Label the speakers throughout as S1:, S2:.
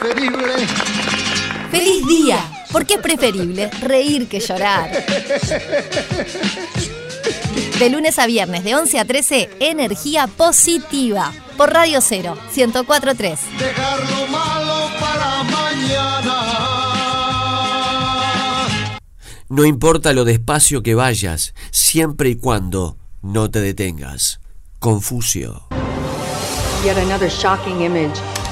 S1: preferible.
S2: ¡Feliz día! Porque es preferible reír que llorar. De lunes a viernes, de 11 a 13, energía positiva. Por Radio 0, 1043.
S1: Dejar lo malo para mañana.
S3: No importa lo despacio que vayas, siempre y cuando no te detengas. Confucio.
S4: Yet another shocking image.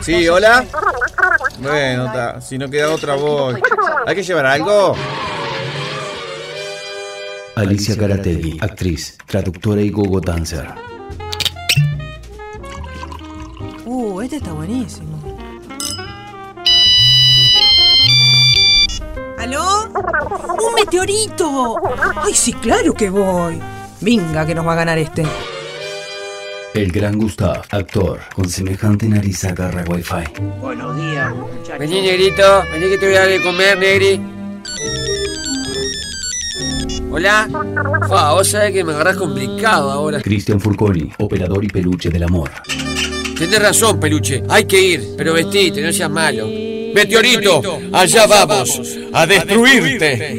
S5: Sí, hola. Bueno, está. si no queda otra voz. ¿Hay que llevar algo?
S6: Alicia Caratelli, actriz, traductora y gogo dancer.
S7: Uh, este está buenísimo. ¿Aló? ¡Un meteorito! ¡Ay, sí, claro que voy! Venga, que nos va a ganar este.
S6: El gran Gustav, actor, con semejante nariz agarra wifi.
S3: Vení, negrito. Vení que te voy a dar de comer, negri. Hola. Fua, vos sabés que me agarrás complicado ahora.
S6: Cristian Furconi, operador y peluche del amor.
S3: Tenés razón, peluche. Hay que ir, pero vestite, no seas malo. Meteorito, allá vamos, a destruirte.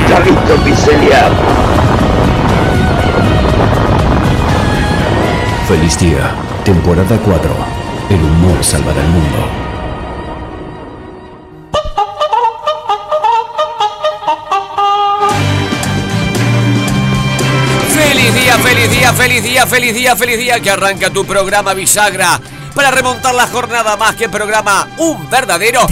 S8: Está listo, pincelear.
S6: Feliz día, temporada 4. El humor salvará el mundo.
S3: Feliz día, feliz día, feliz día, feliz día, feliz día que arranca tu programa Bisagra para remontar la jornada más que programa Un verdadero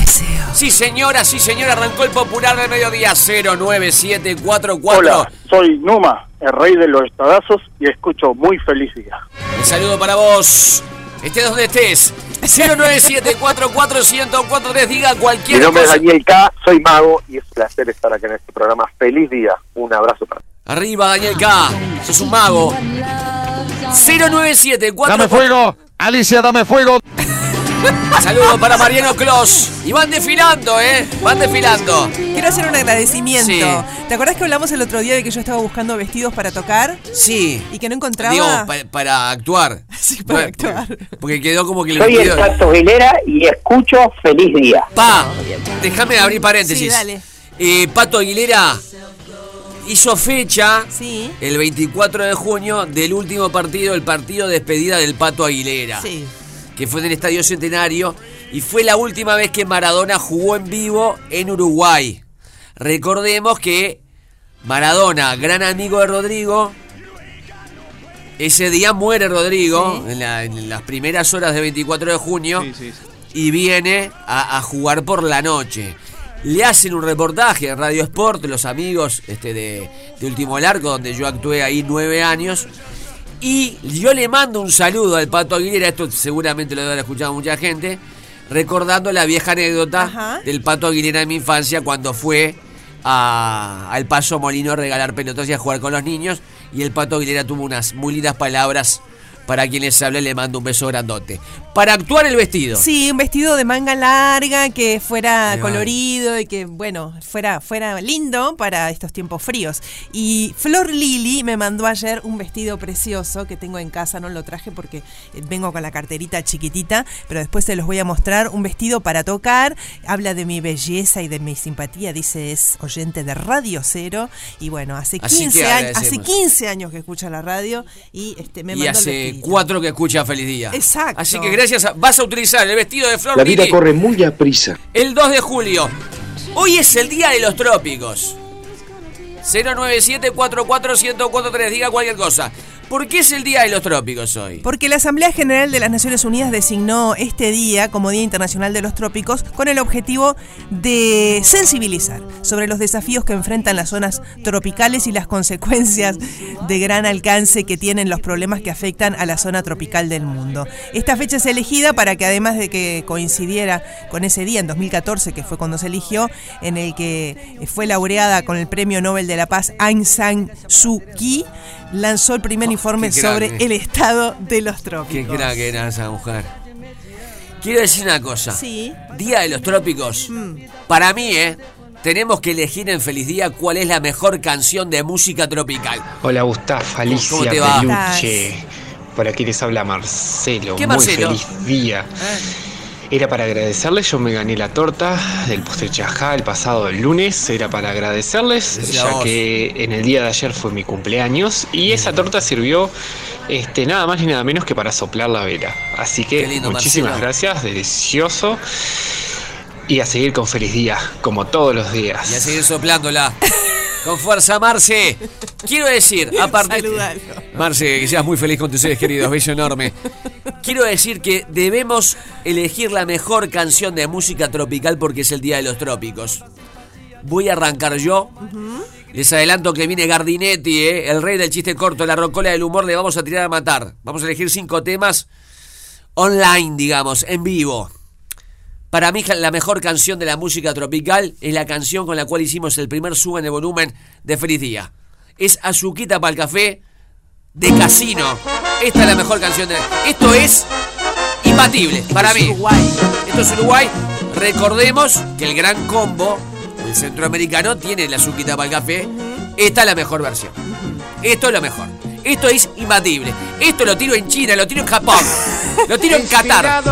S3: Sí señora, sí señora, arrancó el popular del mediodía 09744
S9: Hola, soy Numa, el rey de los estadazos y escucho muy feliz día.
S3: Un saludo para vos. Estés donde estés. 097441043 diga
S9: Mi
S3: cualquier
S9: nombre es
S3: cosa.
S9: Daniel K, soy mago y es un placer estar acá en este programa. Feliz día, un abrazo para
S3: Arriba Daniel K. Sos un mago. 09744
S5: ¡Dame fuego! ¡Alicia, dame fuego!
S3: Saludos para Mariano Clos. Y van desfilando, ¿eh? Van desfilando.
S7: Quiero hacer un agradecimiento.
S3: Sí.
S7: ¿Te acordás que hablamos el otro día de que yo estaba buscando vestidos para tocar
S3: Sí.
S7: y que no encontraba?
S3: Digo, pa- para actuar.
S7: Sí, para
S3: No,
S7: actuar.
S3: Porque quedó como que el
S8: Soy el
S3: vestido-
S8: Tato Aguilera y escucho feliz día.
S3: Pa, déjame abrir paréntesis.
S7: Sí, dale.
S3: Eh, Pato Aguilera hizo fecha
S7: Sí.
S3: el 24 de junio del último partido, el partido de despedida del Pato Aguilera.
S7: Sí.
S3: Que fue en el Estadio Centenario y fue la última vez que Maradona jugó en vivo en Uruguay. Recordemos que Maradona, gran amigo de Rodrigo, ese día muere Rodrigo en, la- en las primeras horas de 24 de junio
S5: Sí, sí, sí.
S3: y viene a, a jugar por la noche. Le hacen un reportaje en Radio Sport, los amigos este, de, de Último Largo, donde yo actué ahí nueve años. Y yo le mando un saludo al Pato Aguilera, esto seguramente lo haber escuchado mucha gente, recordando la vieja anécdota
S7: Ajá.
S3: del Pato Aguilera en mi infancia cuando fue a- al Paso Molino a regalar pelotas y a jugar con los niños. Y el Pato Aguilera tuvo unas muy lindas palabras para quien les habla le mando un beso grandote. Para actuar el vestido.
S7: Sí, un vestido de manga larga que fuera colorido y que, bueno, fuera, fuera lindo para estos tiempos fríos. Y Flor Lili me mandó ayer un vestido precioso que tengo en casa, no lo traje porque eh, vengo con la carterita chiquitita, pero después te los voy a mostrar. Un vestido para tocar, habla de mi belleza y de mi simpatía, dice es oyente de Radio Cero. Y bueno, hace
S3: Así
S7: 15,
S3: que
S7: años, hace
S3: agradecemos.
S7: 15 años que escucha la radio y este, me
S3: y
S7: mandó el
S3: hace cuatro que escucha Feliz Día.
S7: Exacto.
S3: Así que gracias vas a utilizar el vestido de Flor
S8: La vida
S3: Lili
S8: corre muy a prisa.
S3: el 2 de julio. Hoy es el día de los trópicos. 097-44-1043, diga cualquier cosa. ¿Por qué es el día de los trópicos hoy?
S7: Porque la Asamblea General de las Naciones Unidas designó este día como Día Internacional de los Trópicos con el objetivo de sensibilizar sobre los desafíos que enfrentan las zonas tropicales y las consecuencias de gran alcance que tienen los problemas que afectan a la zona tropical del mundo. Esta fecha es elegida para que además de que coincidiera con ese día en 2014, que fue cuando se eligió, en el que fue laureada con el Premio Nobel de la Paz Aung San Suu Kyi, lanzó el primer informe
S3: qué
S7: sobre el estado de los
S3: Qué
S7: trópicos.
S3: crack era esa mujer. Quiero decir una cosa.
S7: Sí.
S3: Día de los trópicos.
S7: Mm.
S3: Para mí, ¿eh? Tenemos que elegir en Feliz Día cuál es la mejor canción de música tropical.
S10: Hola Gustavo, Alicia,
S3: ¿Cómo te va?
S10: Peluche. Por aquí les habla Marcelo.
S3: ¿Qué
S10: Muy
S3: Marcelo?
S10: feliz día. Era para agradecerles, yo me gané la torta del postre chajá el pasado lunes. Era para agradecerles,
S3: Decía
S10: ya
S3: vos.
S10: que en el día de ayer fue mi cumpleaños. Y esa torta sirvió este, nada más ni nada menos que para soplar la vela. Así que
S3: lindo,
S10: muchísimas
S3: Marcelo.
S10: gracias, delicioso. Y a seguir con feliz día, como todos los días.
S3: Y a seguir soplándola. Con fuerza, Marce. Quiero decir, aparte.
S7: Saludalo.
S3: Marce, que seas muy feliz con tus seres queridos, beso enorme. Quiero decir que debemos elegir la mejor canción de música tropical porque es el Día de los Trópicos. Voy a arrancar yo. Les adelanto que viene Gardinetti, ¿eh? el rey del chiste corto, la rocola del humor, le vamos a tirar a matar. Vamos a elegir cinco temas online, digamos, en vivo. Para mí la mejor canción de la música tropical es la canción con la cual hicimos el primer sube en el volumen de Feliz Día. Es Azuquita para el café de Casino. Esta es la mejor canción de... Esto es imbatible para mí. Esto es Uruguay. Recordemos que el gran combo, el centroamericano, tiene la Azuquita para el café. Esta es la mejor versión. Esto es lo mejor. Esto es imbatible. Esto lo tiro en China, lo tiro en Japón, lo tiro en Qatar.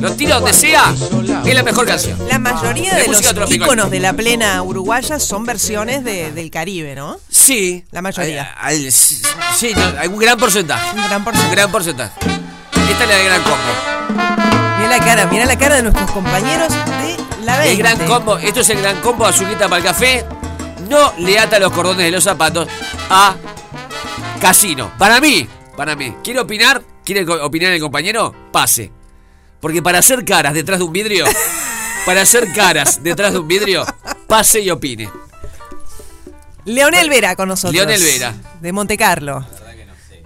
S3: Lo tiro donde sea. Es la mejor canción.
S7: La mayoría
S3: De
S7: de los
S3: tropical.
S7: íconos de la plena uruguaya son versiones de- del Caribe, ¿no?
S3: Sí.
S7: La mayoría.
S3: Al- al- sí, no, hay un gran porcentaje.
S7: Un gran
S3: Un
S7: porcentaje.
S3: gran porcentaje. Esta es la de gran combo.
S7: Mira la cara, mira la cara de nuestros compañeros de la 20.
S3: El gran combo, esto es el gran combo azulita para el café. No le ata los cordones de los zapatos a Casino. Para mí, para mí. ¿Quiere opinar? ¿Quiere opinar el compañero? Pase. Porque para hacer caras detrás de un vidrio, para hacer caras detrás de un vidrio, pase y opine.
S7: Leonel Vera con nosotros.
S3: Leonel Vera.
S7: De Monte Carlo.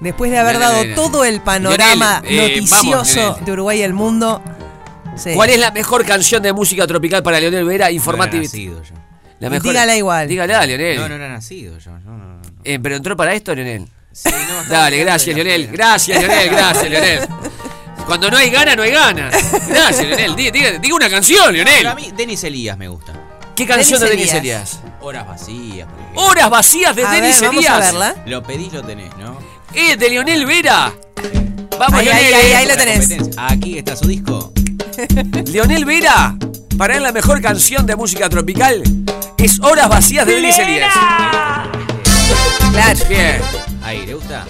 S7: Después de haber
S3: Leonel
S7: dado
S3: Vera.
S7: todo el panorama
S3: Leonel, eh,
S7: noticioso de Uruguay y el mundo. sí.
S3: ¿Cuál es la mejor canción de música tropical para Leonel Vera?
S11: No
S3: Informativa.
S11: era nacido yo.
S3: La mejor.
S7: Dígala igual.
S3: Dígala, Leonel.
S11: No, no era nacido yo. No, no, no.
S3: Eh, ¿Pero entró para esto, Leonel?
S11: Sí, no, estaba
S3: Dale, gracias,
S11: afuera.
S3: Gracias, Leonel. Gracias, Leonel. Cuando no hay gana, no hay gana. Gracias, Leonel. Diga, diga- diga una canción,
S11: Pero a
S3: Leonel.
S11: mí, Denis Elías me gusta.
S3: ¿Qué canción de
S7: Denis Elías.
S11: Horas vacías, por ejemplo.
S3: Horas vacías de
S7: A
S3: Denis
S7: ver, vamos
S3: Elías.
S7: a verla.
S11: Lo pedís, lo tenés, ¿no?
S3: Eh, de Leonel Vera. Vamos,
S7: Ahí,
S3: Leonel.
S7: ahí, ahí, ahí lo tenés.
S11: competencia. Aquí está su disco.
S3: Leonel Vera. Para él la mejor canción de música tropical es Horas vacías de Denis Elías.
S7: Claro.
S3: Bien,
S11: Ahí, ¿le gusta?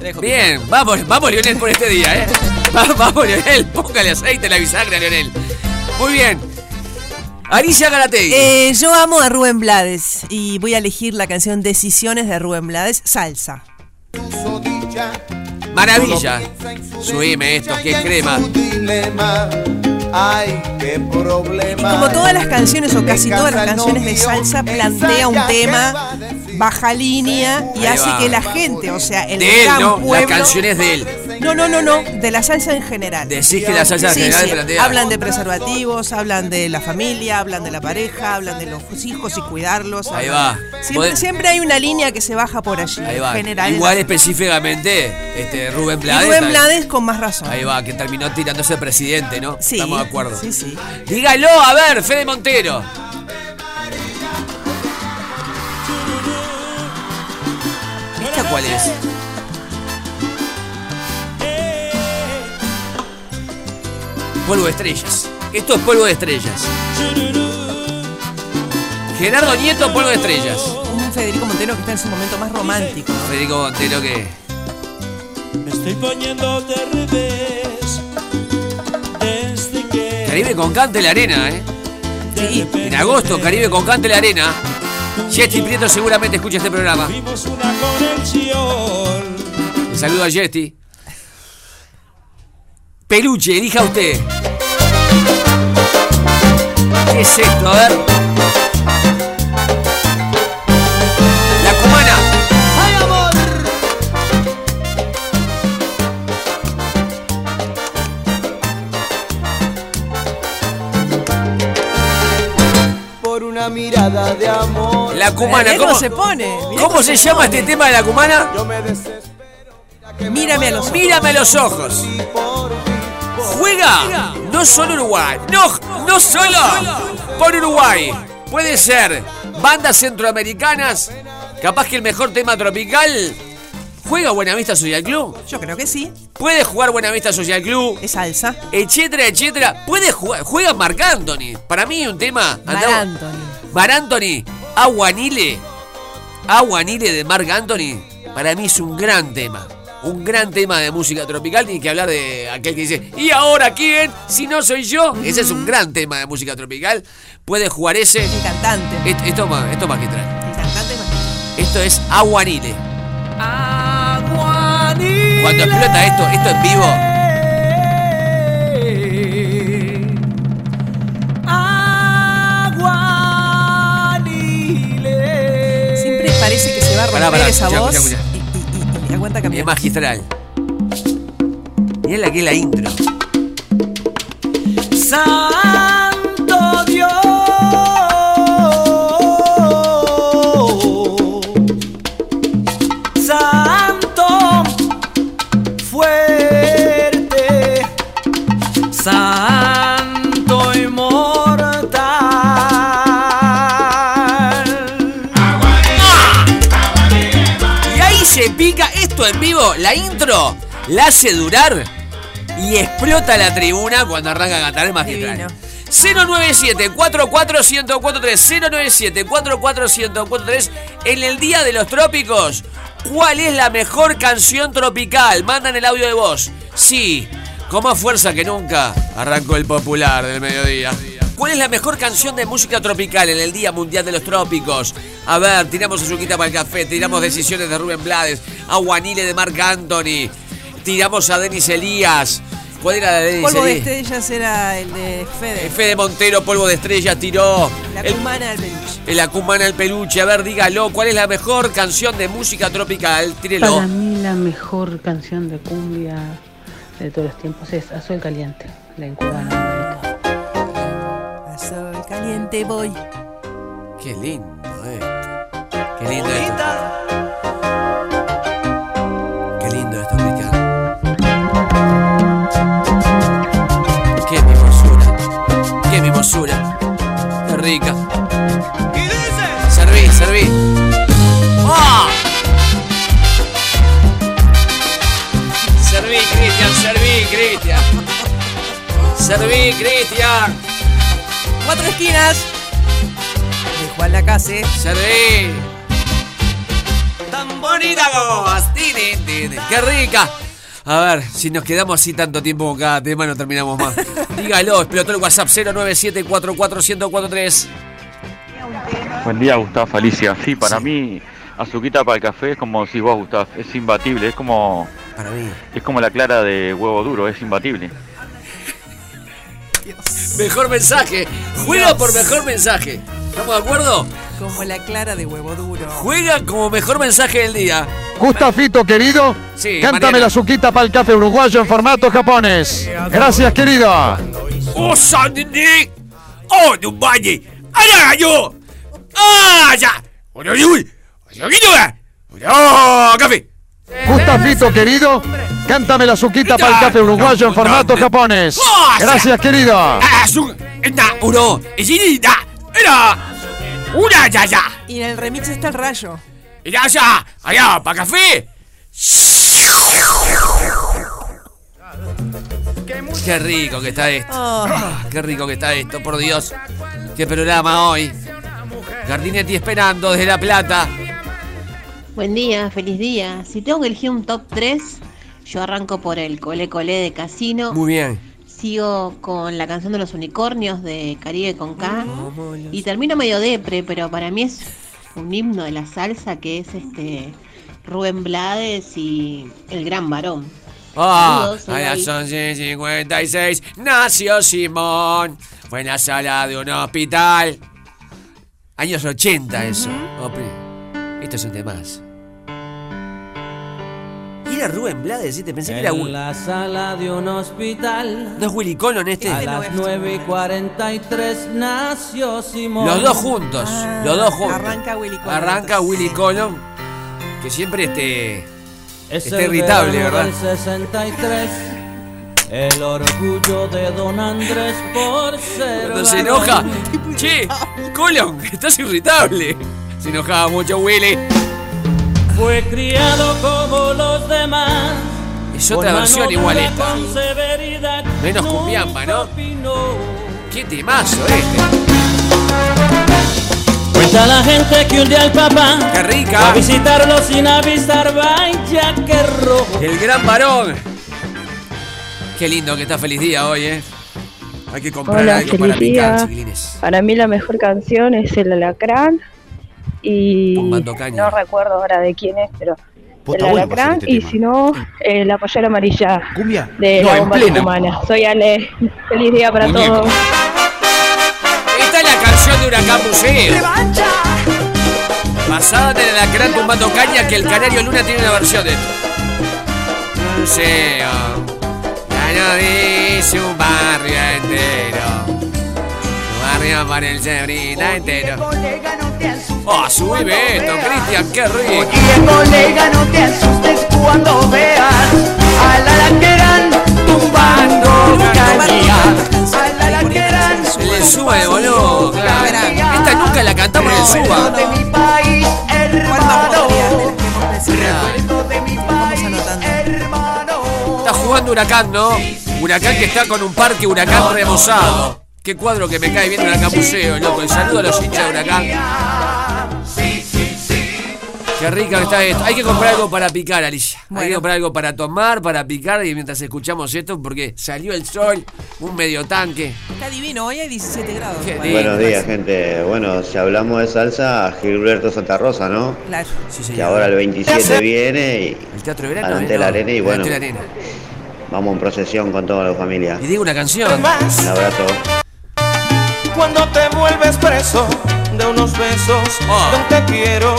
S11: Dejo
S3: bien. Vamos, vamos, Leonel, por este día, ¿eh? Va- Vamos, Leonel. Póngale aceite a la bisagra, Leonel. Muy bien. Alicia Garategui.
S7: Eh, yo amo a Rubén Blades y voy a elegir la canción Decisiones de Rubén Blades, Salsa.
S3: Maravilla. Subime esto, que es crema.
S1: Ay, qué problema.
S7: Y como todas las canciones o casi todas las canciones de salsa plantea un tema baja línea y
S3: Ahí
S7: hace
S3: va.
S7: que la gente, o sea, el
S3: De él,
S7: gran
S3: ¿no?
S7: pueblo
S3: La canción es de él.
S7: No, no, no, no, de la salsa en general.
S3: Decís que la salsa en
S7: Sí,
S3: general
S7: sí,
S3: plantea.
S7: Hablan de preservativos, hablan de la familia, hablan de la pareja, hablan de los hijos y cuidarlos.
S3: Ahí
S7: hablan-
S3: va.
S7: Siempre,
S3: Podés-
S7: siempre hay una línea que se baja por allí.
S3: Ahí va.
S7: General.
S3: Igual específicamente, este Rubén
S7: Y
S3: Blades.
S7: Rubén. Blades con más razón.
S3: Ahí va, que terminó tirándose presidente, ¿no?
S7: Sí,
S3: Estamos de acuerdo.
S7: sí, sí.
S3: Dígalo, a ver, Fede Montero. Cuál es? Polvo de estrellas. Esto es polvo de estrellas. Gerardo Nieto, polvo de estrellas.
S7: Un Federico Montero que está en su momento más romántico.
S3: Federico Montero que.
S12: Me estoy poniendo de revés. Desde que.
S3: Caribe con Cante la Arena, ¿eh?
S7: Sí.
S3: En agosto, Caribe con Cante la Arena. Jetty Prieto seguramente escucha este programa.
S12: Vimos una conexión.
S3: Le saludo a Jetty. Peluche, elija usted. ¿Qué es esto? A ver.
S1: Una mirada de amor.
S3: La cubana,
S7: Él
S3: ¿cómo,
S7: se pone. mirá
S3: ¿cómo se llama este tema de la cubana?
S1: Yo me desespero.
S7: Mírame a los ojos.
S3: Mírame a los ojos. Juega no solo Uruguay, no, no solo por Uruguay. Puede ser bandas centroamericanas. Capaz que el mejor tema tropical juega Buenavista Social Club.
S7: Yo creo que sí.
S3: Puede jugar Buenavista Social Club.
S7: Es salsa.
S3: Etcétera, etcétera. Puede jugar, juega Marc Anthony. Para mí un tema.
S7: Mar
S3: andá-
S7: Anthony.
S3: Mar Anthony, Aguanile. Aguanile de Marc Anthony. Para mí es un gran tema. Un gran tema de música tropical. Tiene que hablar de aquel que dice, ¿y ahora quién? Si no soy yo. Ese es un gran tema de música tropical. Puede jugar ese.
S7: El cantante.
S3: Et- Esto más, esto más que trae.
S7: El cantante más.
S3: Esto es Aguanile. Cuando explota esto, esto en vivo.
S7: Va a romper
S3: Pará, pará,
S7: esa voz. Y, y- y- y aguanta
S3: Es magistral. Mirá la que es la intro. En vivo. La intro la hace durar y explota la tribuna cuando arranca a cantar el magistral.
S7: Divino.
S3: 097 44143 097 44143 En el Día de los Trópicos, ¿cuál es la mejor canción tropical? Mandan el audio de voz. Sí, con más fuerza que nunca, arrancó el popular del mediodía. ¿Cuál es la mejor canción de música tropical en el Día Mundial de los Trópicos? A ver, tiramos azuquita para el café, tiramos decisiones de Rubén Blades, Aguanile de Marc Anthony, tiramos a Denis Elías. ¿Cuál era la de Denis
S7: Polvo de estrellas era el de Fede.
S3: Fede Montero, polvo de estrella, tiró.
S7: La
S3: el,
S7: cumana del peluche.
S3: el Acumana el peluche. A ver, dígalo. ¿Cuál es la mejor canción de música tropical? Tírelo.
S13: Para mí la mejor canción de cumbia de todos los tiempos es Azul Caliente, la incubana.
S7: Caliente voy.
S3: Qué lindo esto. Qué lindo esto. Qué lindo esto, Ricardo. Qué mimosura. Qué rica. Serví, serví. ¡Ah! Serví, Cristian, serví, Cristian. Serví, Cristian.
S7: Cuatro esquinas. De Juan Lacase.
S3: Serví. Tan bonita como tini. ¡Qué rica! A ver, si nos quedamos así tanto tiempo con cada tema, no terminamos más. Dígalo, explotó el WhatsApp 097-44143.
S14: Buen día, Gustavo Alicia. Sí, para mí, azuquita para el café es como si vos, Gustavo, es imbatible, es como.
S3: Para mí.
S14: Es como la clara de huevo duro, es imbatible.
S3: Mejor mensaje. Juega por mejor mensaje. ¿Estamos de acuerdo?
S7: Como la clara de huevo duro.
S3: Juega como mejor mensaje del día.
S15: Gustafito, querido.
S3: Sí,
S15: cántame
S3: Mariana.
S15: la suquita para el café uruguayo en formato japonés. Gracias, querido.
S3: ¡Oh, no vaya! ¡Ara yo! ¡Ah, ya! ¡Oye, oye, oye! ¡Oye, ¡Oh, café!
S15: Gustafito, querido. Cántame la suquita para el café uruguayo en formato japonés. Gracias, querido.
S3: ¡Ah.
S7: Y en el remix está el rayo.
S3: ¡Ya, ya! ¡Allá, para café! ¡Qué rico que está esto!
S7: Oh.
S3: ¡Qué rico que está esto, por Dios! ¡Qué programa hoy! Gardinetti esperando desde La Plata.
S16: Buen día, feliz día. Si tengo que elegir un top 3, yo arranco por el Cole Cole de Casino.
S3: Muy bien.
S16: Sigo con la canción de los unicornios de Caribe con K. Y termino medio depre, pero para mí es un himno de la salsa que es este Rubén Blades y el gran varón.
S3: Ah,
S16: soy
S3: a las
S16: Gaby.
S3: 11.56 nació Simón. Fue en la sala de un hospital. Años 80 eso. Opri. Esto es un temazo. ¿Y era Rubén Blades? ¿sí? Te pensé que era
S12: En la sala de un hospital.
S3: ¿No es Willy Colon este?
S12: A las 9 y 43 nació Simón.
S3: Los dos juntos. los dos juntos.
S7: Arranca Willy Colon.
S3: Arranca Willy Colon. Que siempre este.
S12: Es
S3: está irritable, ¿verdad?
S12: del 63. El orgullo de don Andrés por ser.
S3: Cuando se enoja. Che, Colon, estás irritable. Se enojaba mucho Willy.
S12: Fue criado como los demás.
S3: Es otra versión igual esta. Menos cumbiamba, ¿no? Qué temazo este.
S12: Cuenta la gente que un día el papá
S3: Qué
S12: fue a
S3: rica.
S12: visitarlo sin avisar, vaya que rojo.
S3: El gran varón. Qué lindo que está feliz día hoy, eh. Hay que comprar
S17: Hola,
S3: algo para picar, chiquilines.
S17: Para mí la mejor canción es El Alacrán y no recuerdo ahora de quién es, pero El Alacrán
S15: este
S17: y si no, eh, La Pollera Amarilla
S15: ¿Cumbia?
S17: de
S15: No,
S17: la bomba humana. Soy Ale, feliz día para
S3: Muñeco.
S17: todos.
S3: Esta es la canción de Huracán Museo. Basada en el alacrán tumbando caña que el Canario Luna tiene una versión de esto. Museo. Ya no dice un barrio entero. Un barrio para el cebrita entero. Oh, subime esto, Cristian, qué rico.
S18: Oye, colega, no te asustes cuando veas al alacrán tumbando caña. Alacrán
S3: El de boludo, claro. Esta nunca la cantamos en el Suba.
S18: de mi país, hermano.
S3: Claro.
S18: de mi país, hermano.
S3: Está jugando Huracán, ¿no? Huracán que está con un parque Huracán remozado. Qué cuadro que me cae bien Huracán Museo, loco. El saludo a los hinchas de Huracán. Qué rica que está esto. Hay que comprar algo para picar, Alicia. Hay que comprar algo para tomar, para picar y mientras escuchamos esto, porque salió el sol, un medio tanque.
S7: Está divino, hoy hay 17 grados.
S3: Qué
S7: Bueno,
S19: Buenos días, gente. Bueno, si hablamos de salsa, Gilberto Santa Rosa, ¿no?
S7: Claro.
S19: Que ahora el 27 viene y
S3: El teatro de verano.
S19: adelante la arena y bueno,
S3: la arena.
S19: vamos en procesión con toda la familia.
S3: Y digo una canción.
S19: Un abrazo.
S20: Cuando te vuelves preso de unos besos,
S3: Oh.
S20: te quiero,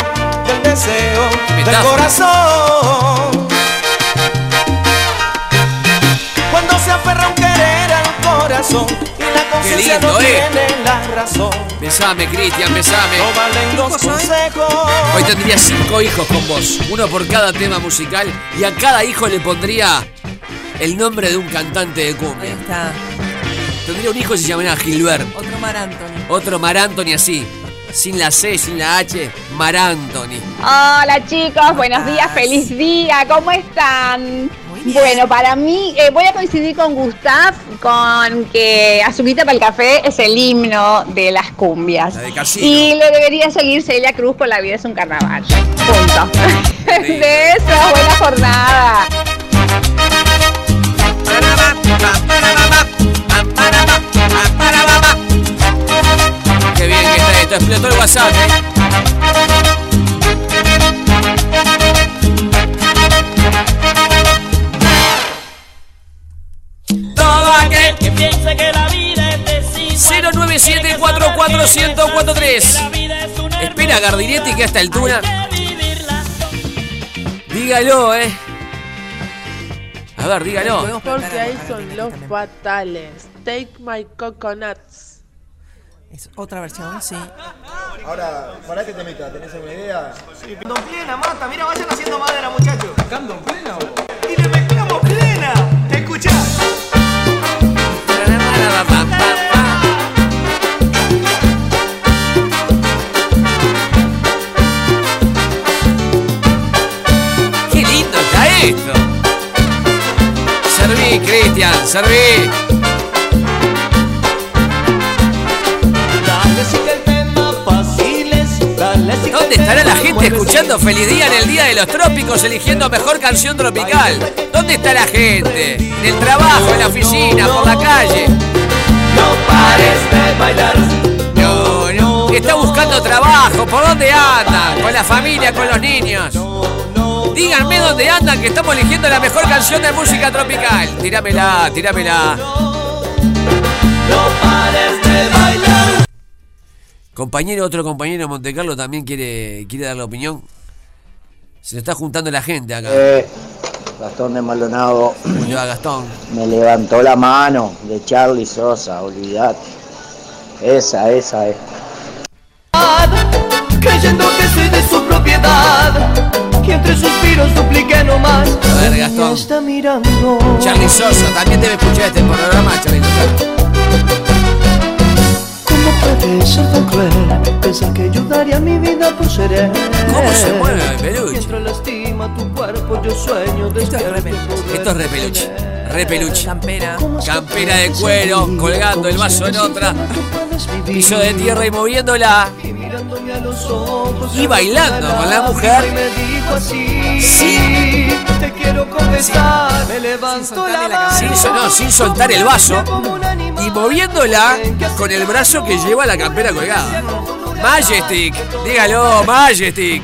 S20: del deseo, del corazón. Cuando se aferra un querer al corazón y la conciencia no
S3: lindo, eh.
S20: tiene la razón.
S3: Besame, Cristian, besame.
S20: No valen los consejos.
S3: Hoy tendría cinco hijos con vos, uno por cada tema musical, y a cada hijo le pondría el nombre de un cantante de cumbia.
S7: Está.
S3: Tendría un hijo que se llamaría Gilberto,
S7: Otro Mar Anthony.
S3: otro Mar Anthony así, sin la C, sin la H, Mar Anthony.
S21: Hola chicos, buenos días, feliz día, ¿cómo están? Bueno, para mí, eh, voy a coincidir con Gustav con que Azuquita para el Café es el himno de las cumbias.
S3: La de.
S21: Y le debería seguir Celia Cruz con La vida es un carnaval. Punto. De eso, buena jornada.
S3: Esto, explotó el WhatsApp, ¿eh?
S12: Todo aquel que piense que la vida es decir
S3: 097-44143. Espera Gardinetti que a esta altura. Dígalo, eh. A ver, dígalo.
S22: Porque ahí son los fatales. Take my coconuts.
S7: Es otra versión, sí.
S23: Ahora, para que te meta, ¿tenés alguna idea?
S18: Candon plena, mata, mira, vayan haciendo madera, muchachos. ¿Candon plena vos? Y le mezclamos plena. Escuchá.
S3: Qué lindo está esto. Serví, Cristian, serví. ¿Dónde estará la gente escuchando Feliz Día en el Día de los Trópicos eligiendo mejor canción tropical? ¿Dónde está la gente? En el trabajo, en la oficina, por la calle.
S18: No pares de bailar.
S3: No, no. Está buscando trabajo. ¿Por dónde anda? Con la familia, con los niños. Díganme dónde andan que estamos eligiendo la mejor canción de música tropical. Tíramela, tíramela.
S18: No pares de bailar.
S3: Compañero, otro compañero de Montecarlo también quiere, quiere dar la opinión. Se le está juntando la gente acá.
S24: Eh, Gastón de Maldonado
S3: ¿Cómo le va, Gastón?
S24: me levantó la mano de Charlie Sosa, olvidate. Esa, esa es.
S18: Creyendo que soy de su propiedad. Que entre suspiros duplique nomás.
S3: A ver, Gastón.
S18: Está mirando.
S3: Charlie Sosa, también debe escuchar este programa, Charlie Sosa.
S18: ¿Cómo puede ser tan cruel? Pensar que yo daría mi vida por ser él.
S3: ¿Cómo se mueve, peluche?
S18: Mientras lastima tu cuerpo, yo sueño de
S3: Esto es repeluche. Repeluche. Campera. Campera de cuero, colgando el vaso en otra. Piso de tierra y moviéndola. Y bailando con la mujer.
S18: Sí. Te quiero confesar. Me levanto la.
S3: Sin, no, sin soltar el vaso. Y moviéndola con el brazo que lleva la campera colgada. Majestic. Dígalo, Majestic.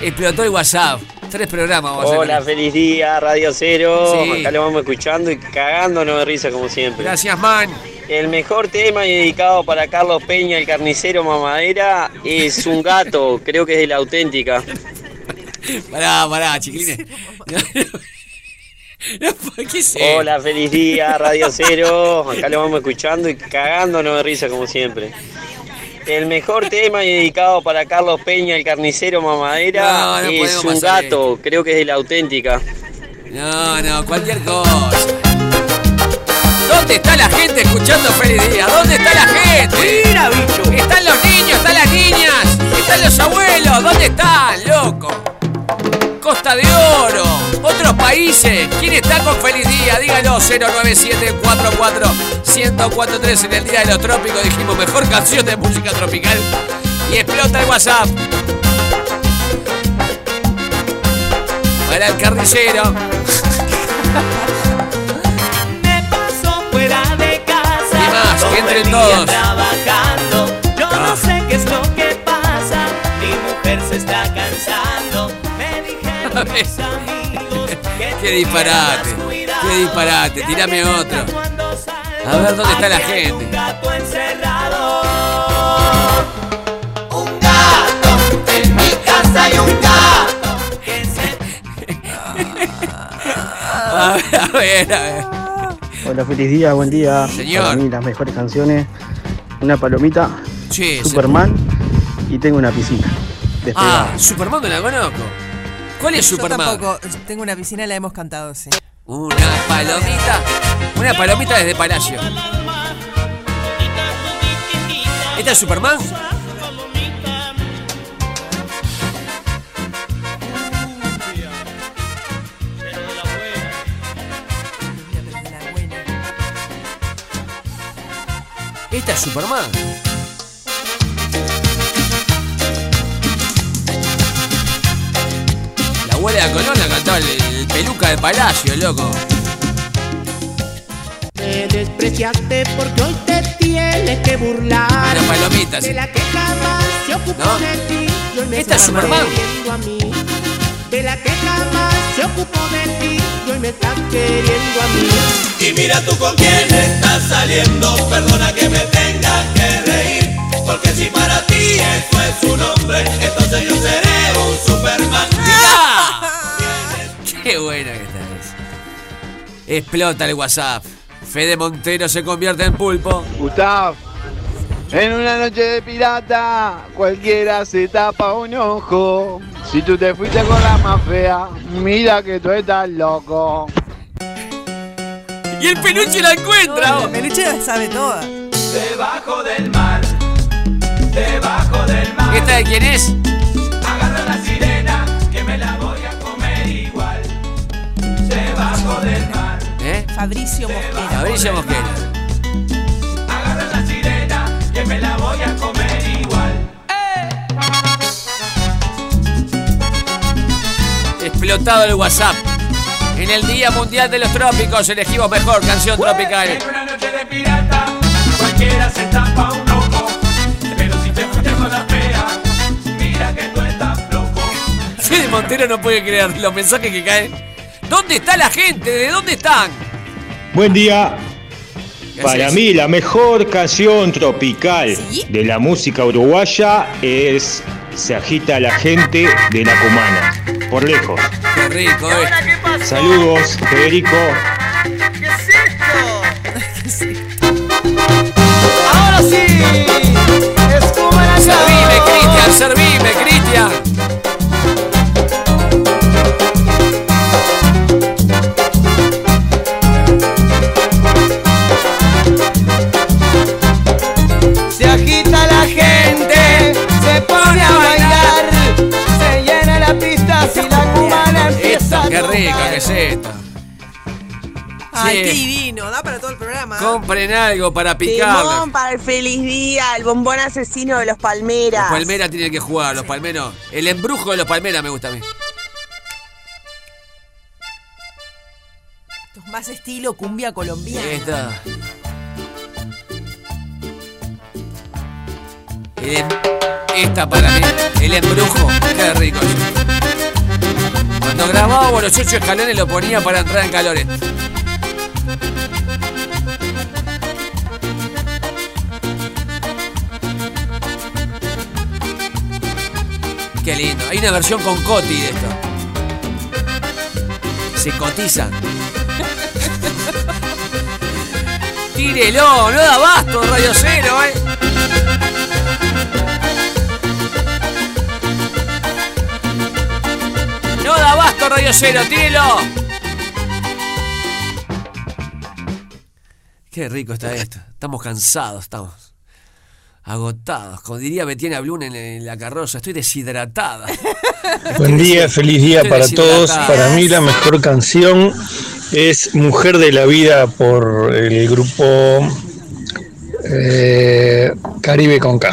S3: Explotó el WhatsApp. Tres programas vamos a
S25: Hola,
S3: hacer.
S25: feliz día, Radio Cero.
S3: Sí.
S25: Acá lo vamos escuchando y cagándonos de risa como siempre.
S3: Gracias, man.
S25: El mejor tema y dedicado para Carlos Peña, el carnicero mamadera, es un gato. Creo que es de la auténtica.
S3: Pará, pará, chiquilines.
S25: Hola, feliz día, Radio Cero. Acá lo vamos escuchando y cagándonos de risa como siempre. El mejor tema y dedicado para Carlos Peña, el carnicero mamadera,
S3: No, no
S25: es un gato. Creo que es de la auténtica.
S3: No, no, cualquier cosa. ¿Dónde está la gente escuchando Feliz Día? ¿Dónde está la gente?
S18: Mira, bicho.
S3: Están los niños, están las niñas, están los abuelos. ¿Dónde están, loco? Costa de Oro, otros países. ¿Quién está con Feliz Día? Dígalo, 09744 en el Día de los Trópicos. Dijimos, mejor canción de música tropical. Y explota el WhatsApp. Para el carnicero.
S18: Me paso fuera de casa.
S3: Y más, que entren todos.
S18: trabajando. Yo
S3: Ah.
S18: no sé qué es lo que pasa. Mi mujer se está cansando. Me dijeron
S3: Qué disparate, qué disparate. Tirame otro. A ver dónde está la gente.
S18: gato encerrado. Un gato en mi casa hay un gato.
S3: ver, a ver, a ver.
S24: Hola, feliz día, buen día.
S3: Señor.
S24: Para mí las mejores canciones, una palomita,
S3: Sí,
S24: Superman y tengo una piscina.
S3: Ah, Superman no la conozco. ¿Cuál es
S7: Yo
S3: Superman?
S7: tampoco. Tengo una piscina, la hemos cantado, sí.
S3: Una palomita. Una palomita desde Palacio. ¿Esta es Superman? Esta es Superman. De Colón la cantaba el, el peluca de Palacio, loco.
S18: Me despreciaste porque hoy te tienes que burlar. De la que jamás se ocupó
S3: ¿No?
S18: de ti. y hoy me
S3: Esta es Superman.
S18: queriendo a mí. De la que jamás se ocupó de ti. y hoy me estás queriendo a mí. Y mira tú con quién estás saliendo, perdona que me tenga que reír. Porque si para ti eso es un hombre, entonces yo seré un Superman.
S3: Qué buena que estás. Explota el WhatsApp. Fede Montero se convierte en pulpo.
S26: Gustavo, en una noche de pirata, cualquiera se tapa un ojo. Si tú te fuiste con la más fea, mira que tú estás loco.
S3: Y el peluche la encuentra.
S7: El peluche la sabe toda.
S18: Debajo del mar, debajo del mar.
S3: ¿Esta de quién es? ¿Eh?
S7: Fabricio Mosquera.
S3: Fabricio Mosquera.
S18: Agarra la sirena, que me la voy a comer igual.
S3: Explotado el WhatsApp. En el Día Mundial de los Trópicos elegimos mejor canción tropical.
S18: En una noche de pirata, cualquiera se tapa un ojo. Pero si te fuiste con la fea, mira que tú estás loco.
S3: Fede Montero no puede creer los mensajes que caen. ¿Dónde está la gente? ¿De dónde están?
S27: Buen día.
S3: ¿Qué
S27: Para mí la mejor canción tropical de la música uruguaya es Se agita la gente de la cumana. Por lejos.
S3: Qué rico, eh.
S27: Saludos, Federico.
S18: Ahora sí, es como la
S3: Servime, Cristian, servime, Cristian. Qué
S7: divino. Da para todo el programa.
S3: Compren algo para picarla.
S28: Timón para el feliz día, el bombón asesino de los palmeras.
S3: Los palmeras tienen que jugar, los palmeros. El embrujo de los palmeras me gusta a mí.
S7: Esto es más estilo cumbia colombiana.
S3: Esta. El em- esta para mí, el embrujo. Qué rico. Cuando grabábamos los ocho escalones lo ponía para entrar en calores. Qué lindo. Hay una versión con Coti de esto. Se cotiza. Tírelo, no da abasto, Radio Cero, eh. No da abasto, Radio Cero, tírelo. Qué rico está esto. Estamos cansados, estamos. Agotados. Como diría Betiana Blum en, en la carroza, estoy deshidratada.
S29: Buen día, feliz día
S3: Estoy
S29: para todos. Para mí la mejor canción es Mujer de la Vida por el grupo eh, Caribe con K.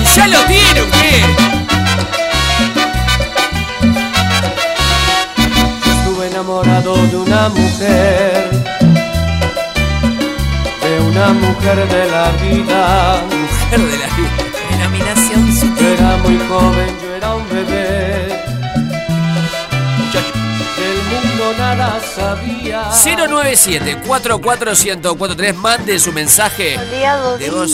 S3: ¿Y ya lo tiene usted?
S18: Estuve enamorado de una mujer, una mujer de la vida.
S3: Mujer de la vida.
S7: Denominación
S18: Yo
S7: sutil.
S18: era muy joven, yo era un bebé. Del mundo nada sabía.
S3: 097 44143 mande su mensaje de voz.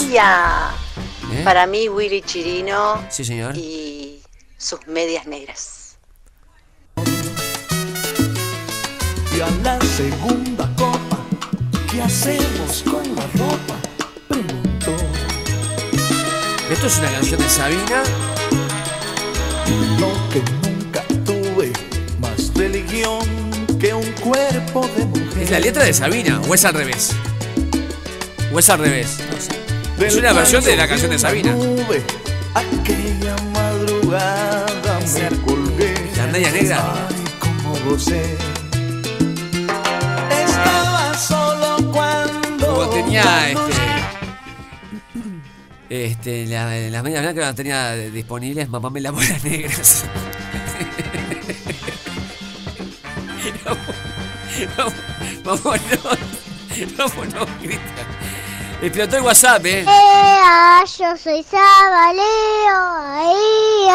S3: ¿Eh?
S30: Para mí, Willy Chirino
S3: Sí, señor.
S30: y sus medias negras.
S18: Y a la segunda ¿qué hacemos con la ropa? Preguntó.
S3: Esto es una canción de Sabina.
S18: Lo que nunca tuve, más religión que un cuerpo de mujer.
S3: ¿Es la letra de Sabina o es al revés? ¿O es al revés? Es una versión de la canción de Sabina.
S18: Nube, aquella madrugada me colgué.
S3: La negra.
S18: Ay, cómo gocé.
S3: Tenía este. Este, la- las medias blancas las tenía disponibles, mamame las bolas negras. Vámonos, vámonos, Cristian. Explotó el WhatsApp, eh.
S31: Ea, yo soy Sabaleo, ahí,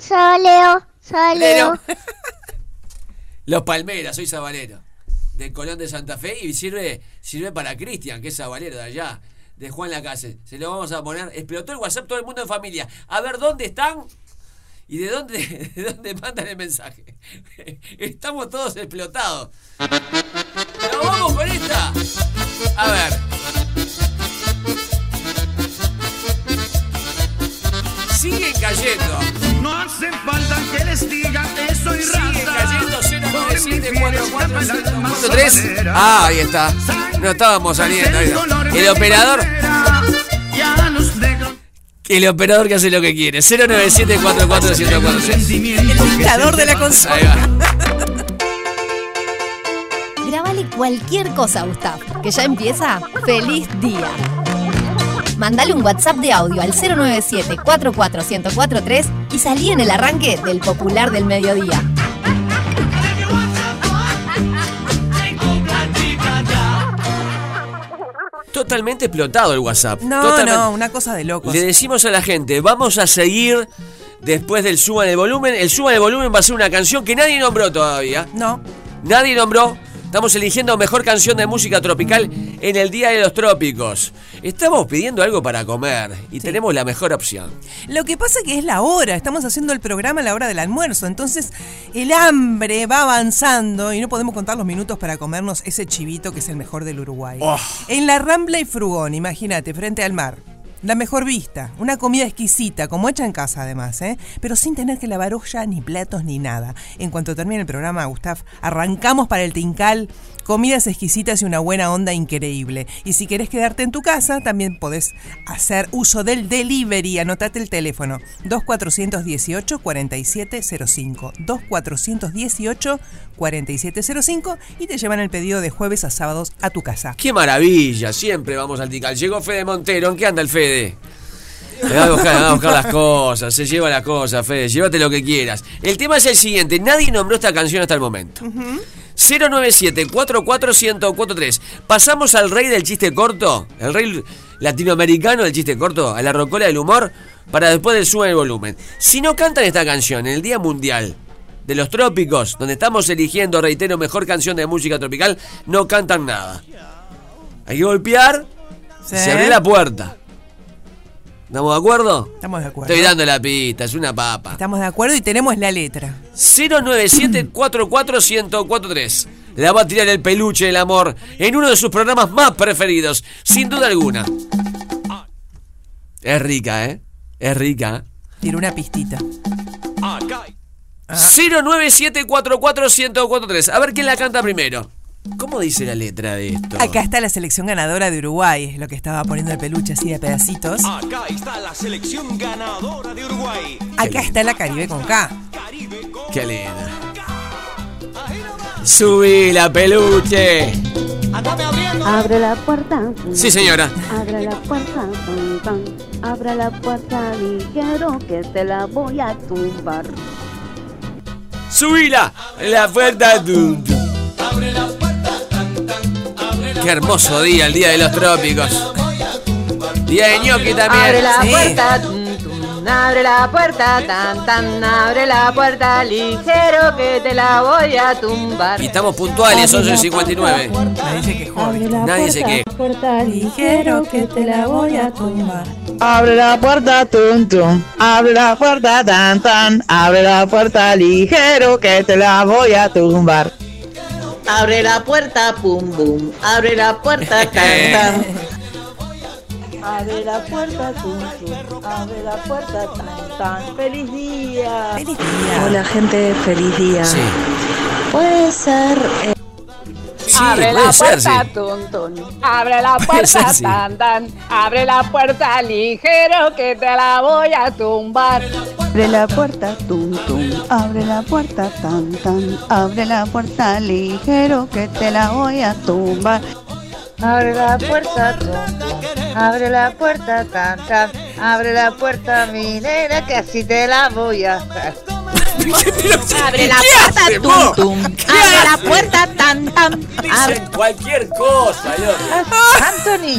S31: Sabaleo, Sabaleo.
S3: Los Palmeras, soy sabalero. De Colón de Santa Fe y sirve, sirve para Cristian, que es sabalero de allá. De Juan Lacase. Se lo vamos a poner. Explotó el WhatsApp todo el mundo en familia. A ver dónde están y de dónde, de dónde mandan el mensaje. Estamos todos explotados. Pero vamos con esta. A ver. Siguen cayendo.
S18: No hace falta que les diga 3
S3: Ah, ahí está. No estábamos saliendo. ahí está. El operador. El operador que hace lo que quiere. 09744
S7: El dictador de la consola.
S3: Ahí va.
S32: Grabale cualquier cosa, Gustav, que ya empieza Feliz Día. Mandale un WhatsApp de audio al 097-44143 y salí en el arranque del popular del mediodía.
S3: Totalmente explotado el WhatsApp.
S7: No,
S3: Totalmente.
S7: no, una cosa de locos.
S3: Le decimos a la gente, vamos a seguir después del suban el volumen. El suban el volumen va a ser una canción que nadie nombró todavía.
S7: No.
S3: Nadie nombró. Estamos eligiendo mejor canción de música tropical en el Día de los Trópicos. Estamos pidiendo algo para comer y tenemos la mejor opción.
S7: Lo que pasa que es la hora, estamos haciendo el programa a la hora del almuerzo, entonces el hambre va avanzando y no podemos contar los minutos para comernos ese chivito que es el mejor del Uruguay.
S3: Oh.
S7: En la Rambla y Frugón, imagínate, frente al mar. La mejor vista, una comida exquisita, como hecha en casa además, ¿eh? pero sin tener que lavar olla, ni platos, ni nada. En cuanto termine el programa, Gustav, arrancamos para el Tincal, comidas exquisitas y una buena onda increíble. Y si querés quedarte en tu casa, también podés hacer uso del delivery. Anotate el teléfono 2418-4705. 2418-4705 y te llevan el pedido de jueves a sábados a tu casa.
S3: ¡Qué maravilla! Siempre vamos al Tical. Llegó Fede Montero. ¿En qué anda el Fede? Le va a buscar, le va a buscar las cosas, se lleva las cosas, Fede, llévate lo que quieras. El tema es el siguiente, nadie nombró esta canción hasta el momento. 097-44143. Pasamos al rey del chiste corto, el rey latinoamericano del chiste corto, a la rocola del humor, para después del el volumen. Si no cantan esta canción en el Día Mundial de los Trópicos, donde estamos eligiendo, reitero, mejor canción de música tropical, no cantan nada. Hay que golpear,
S7: Sí.
S3: se abre la puerta. ¿Estamos de acuerdo?
S7: Estamos de acuerdo.
S3: Estoy dando la pista, es una papa.
S7: Estamos de acuerdo y tenemos la letra.
S3: 097-44143. La va a tirar el peluche del amor en uno de sus programas más preferidos, sin duda alguna. Es rica, ¿eh? Es rica.
S7: Tiene una pistita.
S3: 097-44143. A ver quién la canta primero. ¿Cómo dice la letra de esto?
S7: Acá está la selección ganadora de Uruguay, es lo que estaba poniendo el peluche así de pedacitos.
S18: Acá está la selección ganadora de Uruguay.
S7: Acá está la Caribe con K.
S3: Qué linda. Subí la peluche.
S31: Abre la puerta.
S3: Sí, señora.
S31: Abre la puerta, tan, tan. Abre la puerta, ligero, que te la voy a tumbar.
S3: Subila la puerta. tum, tum. Qué hermoso día, el día de los trópicos. Día de ñoqui también.
S21: Abre la
S3: Sí.
S21: puerta, tum, tum, abre la puerta, tan tan, abre la puerta ligero que te la voy a tumbar.
S3: Y estamos puntuales, 11.59.
S7: Nadie se quejó.
S3: Nadie se queja.
S31: Puerta ligero, que te la voy a tumbar.
S24: Abre la puerta, tum tum. Abre la puerta, tan tan. Abre la puerta ligero que te la voy a tumbar.
S16: Abre la puerta, pum bum. Abre la puerta, tan tan.
S31: Abre la puerta, tum, tum. Abre la puerta, tan, tan. ¡Feliz día!
S7: ¡Feliz día!
S17: Hola gente, feliz día.
S3: Sí.
S17: Puede ser eh,
S21: abre
S3: puede
S21: la
S3: ser, sí.
S21: puerta, tun, tun. Abre la
S3: Puede
S21: puerta,
S3: ser, sí.
S21: tan, tan. Abre la puerta ligero que te la voy a tumbar.
S17: Abre la puerta, tum tum. Abre la puerta, tan tan. Abre la puerta ligero que te la voy a tumbar.
S31: Abre la puerta, tum, tum. Abre la puerta, tan, tan. Abre la puerta, mi nena, que así te la voy a hacer.
S21: Abre la
S3: ¿Qué
S21: puerta, tum, tum.
S3: ¿Qué
S21: Abre la puerta, tan, tan. Abre-
S3: Dicen cualquier cosa, loco.
S31: Anthony.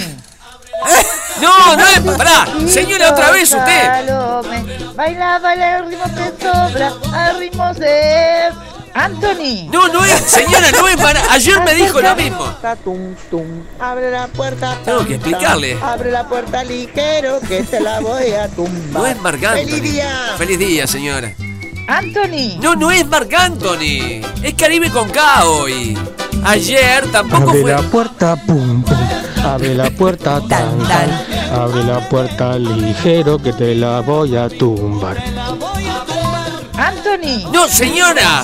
S3: No, no es. Pará, señora, otra vez usted.
S31: Salome, Baila, baila el ritmo que sobra, al ritmo de Anthony.
S3: No, no es, señora, no es para. Ayer me dijo lo mismo.
S31: Tum, tum. Abre la puerta.
S3: Tengo que explicarle.
S31: Abre la puerta ligero que te la voy a tumbar.
S3: No es Marc Anthony.
S31: ¡Feliz día!
S3: Feliz día, señora.
S31: Anthony.
S3: No, no es Marc Anthony. Es Caribe con K hoy. Ayer tampoco
S29: Abre
S3: fue.
S29: la puerta, pum, pum. Abre la puerta, tan, tan. Abre la puerta ligero que te la voy a tumbar.
S31: Anthony.
S3: No, señora.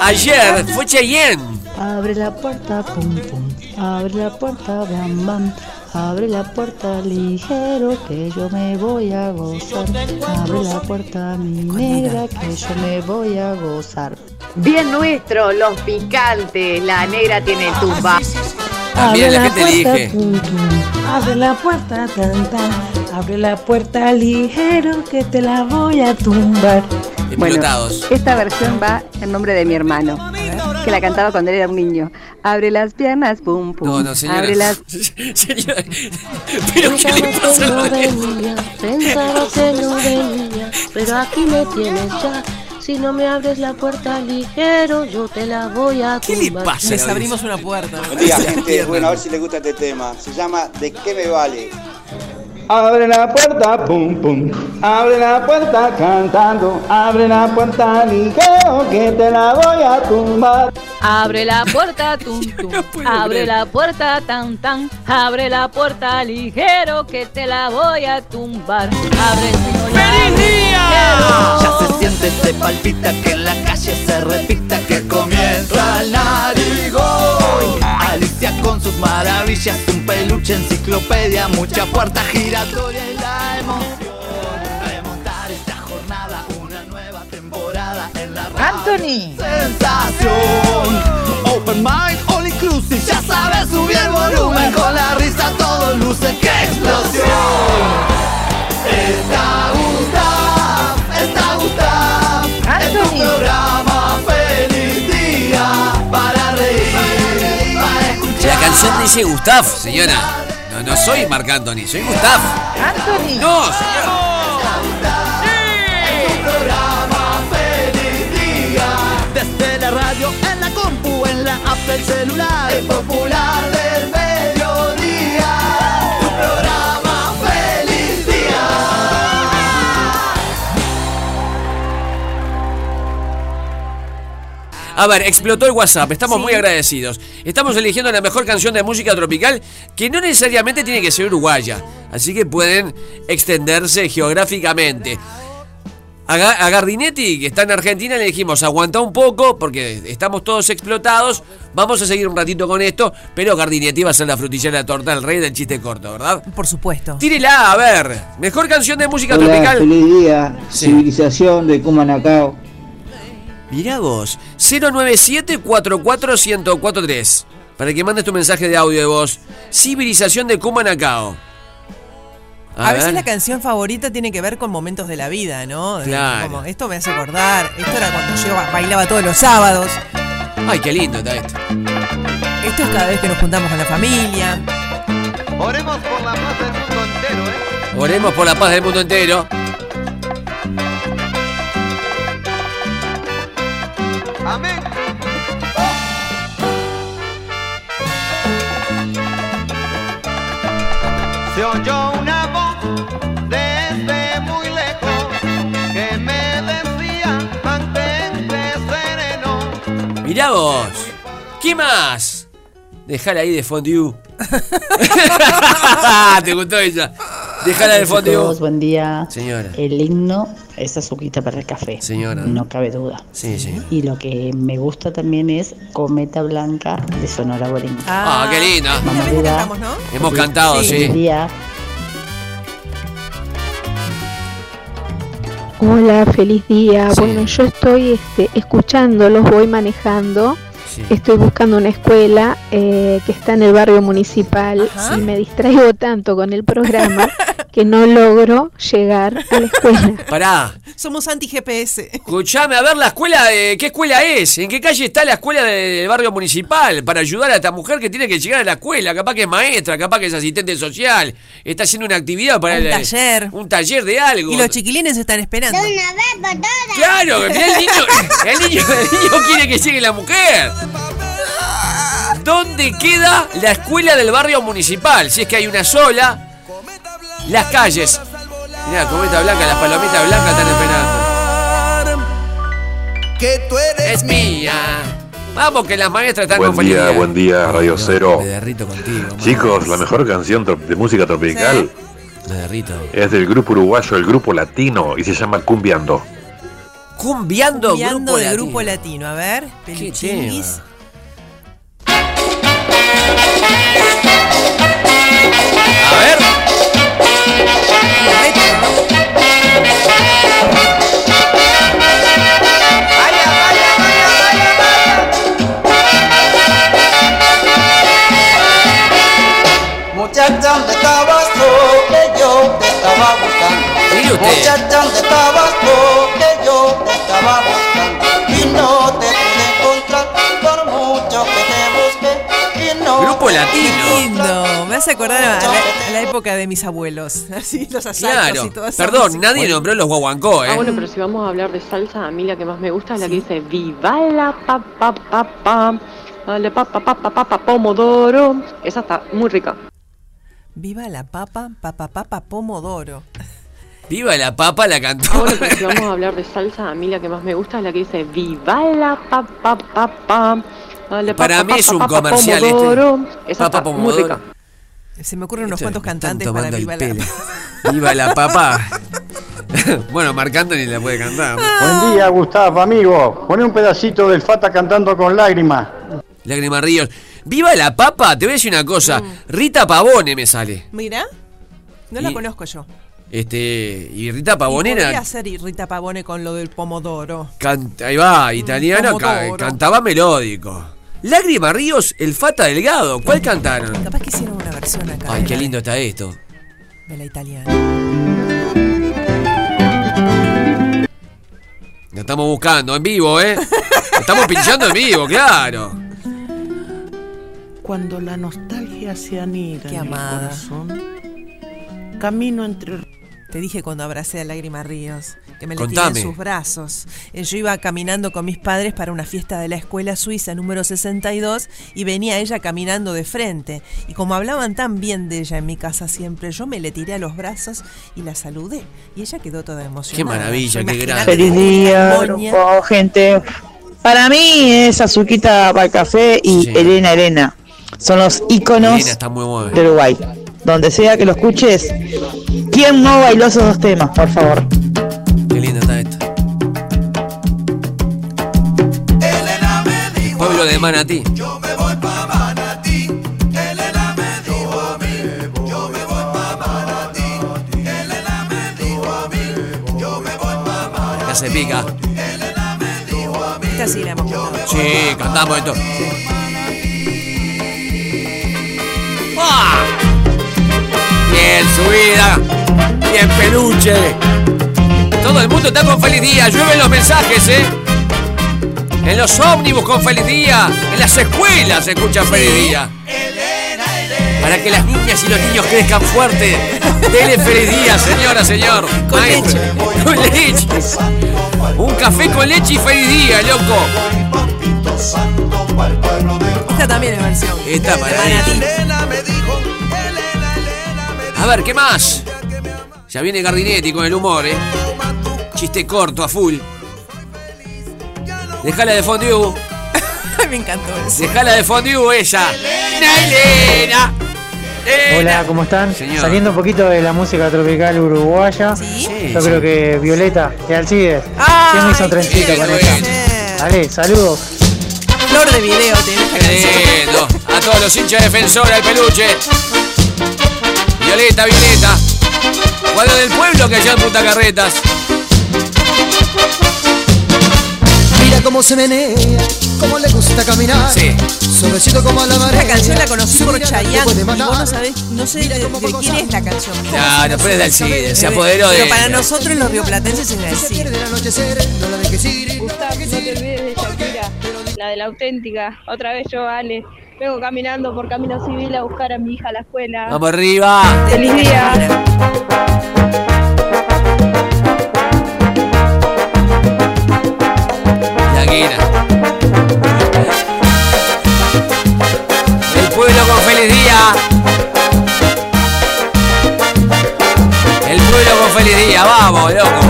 S3: Ayer fue Cheyenne.
S33: Abre la puerta, pum pum. Abre la puerta, bam bam. Abre la puerta ligero que yo me voy a gozar. Abre la puerta mi negra que yo me voy a gozar.
S34: Bien nuestro, los picantes. La negra tiene tumba.
S3: También la gente
S33: puerta,
S3: elige.
S33: tum, tum. Abre la puerta, tan tan. Abre la puerta ligero que te la voy a tumbar.
S3: Explotados.
S35: Esta versión va en nombre de mi hermano, que la cantaba cuando él era un niño. Abre las piernas, pum, pum.
S3: No, no, señora.
S35: Abre las...
S3: Señora, ¿Pero qué le pasa la
S33: pensaba que no venía, pero aquí me tienes ya. Si no me abres la puerta ligero, yo te la voy a
S3: ¿Qué le
S33: tumbar.
S3: pasa?
S7: Les abrimos una puerta.
S36: Buen día, gente. Bueno, a ver si les gusta este tema. Se llama ¿De qué me vale?
S26: Abre la puerta, pum pum. Abre la puerta cantando. Abre la puerta ligero que te la voy a tumbar.
S37: Abre la puerta, tum, tum. Abre la puerta, tan, tan. Abre la puerta ligero que te la voy a tumbar. Abre ¡Feliz día!
S18: Ya se siente, se palpita que en la calle se repita que comienza el narigón. Con sus maravillas, un peluche, enciclopedia, mucha puerta giratoria y la emoción. Remontar esta jornada, una nueva temporada en la
S31: Anthony.
S18: sensación. Open mind, all inclusive, ya sabes subir el volumen con la risa todo luce, ¡qué explosión! Está Gustav, está Gustav, es tu programa,
S3: La canción dice Gustav, señora. No, no soy Marc Anthony, soy Gustav.
S31: Anthony.
S3: No,
S18: día. Desde la radio, en la compu, en la app del celular, el popular
S3: A ver, explotó el WhatsApp, estamos muy agradecidos. Estamos eligiendo la mejor canción de música tropical que no necesariamente tiene que ser uruguaya, así que pueden extenderse geográficamente. A, Ga- a Gardinetti, que está en Argentina, le dijimos, aguanta un poco porque estamos todos explotados, vamos a seguir un ratito con esto, pero Gardinetti va a ser la frutillera de torta, el rey del chiste corto, ¿verdad?
S7: Por supuesto.
S3: Tírela, a ver, mejor canción de música
S38: Hola,
S3: tropical.
S38: feliz día.
S3: Sí.
S38: Civilización de Cumanacao.
S3: Mirá vos, 097-44-1043. Para que mandes tu mensaje de audio de voz. Civilización de Cumanacao.
S7: A, veces
S3: ver.
S7: la canción favorita tiene que ver con momentos de la vida, ¿no?
S3: Claro.
S7: Como, esto me hace acordar. Esto era cuando yo bailaba todos los sábados.
S3: Ay, qué lindo está esto.
S7: Esto es cada vez que nos juntamos con la familia.
S36: Oremos por la paz del mundo entero, ¿eh?
S3: Oremos por la paz del mundo entero. Mirá vos. ¿Qué más? Dejala ahí de fondue. ¿Te gustó ella? Dejala de
S33: Chicos,
S3: fondue.
S33: buen día.
S3: Señora.
S33: El himno es azuquita para el café.
S3: Señora.
S33: No cabe duda.
S3: Sí, sí.
S33: Y lo que me gusta también es Cometa Blanca de Sonora Borinca.
S3: Ah, qué linda.
S33: Vamos arriba.
S3: Hemos cantado, sí.
S33: Buen día.
S39: Hola, feliz día. Bueno, yo estoy este, escuchándolos, voy manejando.
S3: Sí.
S39: Estoy buscando una escuela eh, que está en el barrio municipal y me distraigo tanto con el programa que no logro llegar a la escuela.
S3: Pará,
S7: Somos anti-GPS.
S3: escuchame, a ver la escuela, de, ¿qué escuela es? ¿En qué calle está la escuela de- del barrio municipal? Para ayudar a esta mujer que tiene que llegar a la escuela, capaz que es maestra, capaz que es asistente social, está haciendo una actividad para
S7: Un
S3: el-
S7: taller.
S3: Un taller de algo.
S7: Y los chiquilines están esperando.
S3: Claro, mirá, el niño, el niño, el niño quiere que llegue la mujer. ¿Dónde queda la escuela del barrio municipal? Si es que hay una sola. Las calles. Mirá, cometa blanca, las palomitas blancas están esperando.
S18: Que tú eres
S3: Es mía. Vamos que las maestras están
S40: Buen día, buen día, Radio Cero.
S3: Me derrito contigo. man.
S40: Chicos, la mejor canción de música tropical
S3: Me derrito.
S40: es del grupo uruguayo, el grupo latino, y se llama Cumbiando.
S3: Cumbiando,
S7: Cumbiando
S3: grupo
S7: de
S3: latino.
S7: grupo latino. A ver, peluchinguis.
S3: A ver.
S36: Muchacha, ¿dónde estabas tú? Que yo te estaba buscando. Muchacha, ¿dónde
S3: latino.
S7: Lindo. Me hace acordar a la, a la época de mis abuelos. Así, los asaltos
S3: Claro.
S7: y todo eso.
S3: Perdón, nadie nombró los guaguancó,
S41: Ah,
S3: ¿eh?
S41: bueno, pero si vamos a hablar de salsa, a mí la que más me gusta es la que dice Viva la pa pa pa pa, dale pa pa pa pa pa pa pomodoro. Esa está muy rica.
S7: Viva la papa, papa, papa, pomodoro.
S3: Viva la papa, la cantó.
S41: Ah, bueno, pero si vamos a hablar de salsa, a mí la que más me gusta es la que dice Viva la pa pa pa pa, dale
S3: Para
S41: pa
S3: mí
S41: pa
S3: es un comercial este.
S41: pomodoro. Esa
S3: Papa
S41: está muy
S3: pomodoro.
S41: rica.
S7: Se me ocurren unos
S3: Esto
S7: cuantos cantantes para Viva la
S3: pelo. Viva la papa. bueno, marcando ni la puede cantar.
S42: Buen día, Gustavo, amigo. Pone un pedacito del Fata cantando con lágrimas.
S3: Lágrima Ríos. Viva la papa, te voy a decir una cosa. Rita Pavone me sale.
S7: Mira, no la conozco yo.
S3: Este, y Rita Pavone
S7: podría
S3: era.
S7: ser Rita Pavone con lo del pomodoro.
S3: ahí va, italiana, ca-
S7: Pomodoro.
S3: cantaba melódico. Lágrima Ríos, el Fata Delgado. ¿Cuál cantaron?
S7: Capaz que hicieron una versión acá.
S3: Ay, qué lindo está esto.
S7: De la italiana.
S3: Lo estamos buscando en vivo, ¿eh? Lo estamos pinchando en vivo, claro.
S43: Cuando la nostalgia se anida
S7: Qué
S43: en
S7: amada.
S43: el corazón, camino entre
S7: Te dije cuando abracé a Lágrima Ríos, que me le tiré en sus brazos. Eh, Yo iba caminando con mis padres para una fiesta de la escuela suiza número 62 y venía ella caminando de frente. Y como hablaban tan bien de ella en mi casa siempre, yo me le tiré a los brazos y la saludé. Y ella quedó toda emocionada.
S3: Qué maravilla, qué grande.
S24: Feliz día, grupo, gente. Para mí es Azuquita para el café y
S3: Sí.
S24: Elena Elena. Son los íconos de Uruguay. Donde sea que lo escuches, ¿quién no bailó esos dos temas, por favor?
S3: Pueblo de Manatí. Acá se pica.
S7: Esta sí la hemos cantado.
S3: Sí, cantamos esto. ¡Ah! Bien subida, bien peluche. Todo el mundo está con feliz día. Llueven los mensajes, ¿eh? En los ómnibus con feliz día. En las escuelas se escucha feliz día. Para que las niñas y los niños crezcan fuerte. Dele feliz día, señora, señor.
S7: Con
S3: Maestro. Con leche. Un café con leche y feliz día, loco.
S7: Esta también es versión.
S3: Esta para
S7: Manatí.
S3: A ver, ¿qué más? Ya viene Gardinetti con el humor, ¿eh? Chiste corto, a full. Dejala de fondue.
S7: me encantó eso.
S3: Dejala de fondue ella. Elena.
S42: Hola, ¿cómo están?
S3: Señor.
S42: Saliendo un poquito de la música tropical uruguaya. Yo creo que Violeta y Alcides. ¿Quién me hizo un trencito con esta? Dale, saludos.
S7: Flor de video tiene.
S3: Lindo. A todos los hinchas defensores del peluche. Violeta, Violeta. Cuadro del pueblo que allá en Punta Carretas.
S18: Mira cómo se menea
S44: como le gusta caminar.
S3: Sí.
S44: Suavecito como la marea.
S7: Esta canción la conocí por Chayanne. Y vos no sabés, no sé de, de quién es la canción.
S3: Claro, pero es del CIDE, se apoderó de
S7: Pero para nosotros los rioplatenses es del
S44: no ir.
S45: Gustavo, no te olvides de Shakira, la de la auténtica. Otra vez yo, Ale. Vengo caminando por Camino Civil a buscar a mi hija a la escuela.
S3: Vamos arriba.
S45: ¡Feliz día!
S3: Feliz día, vamos, loco.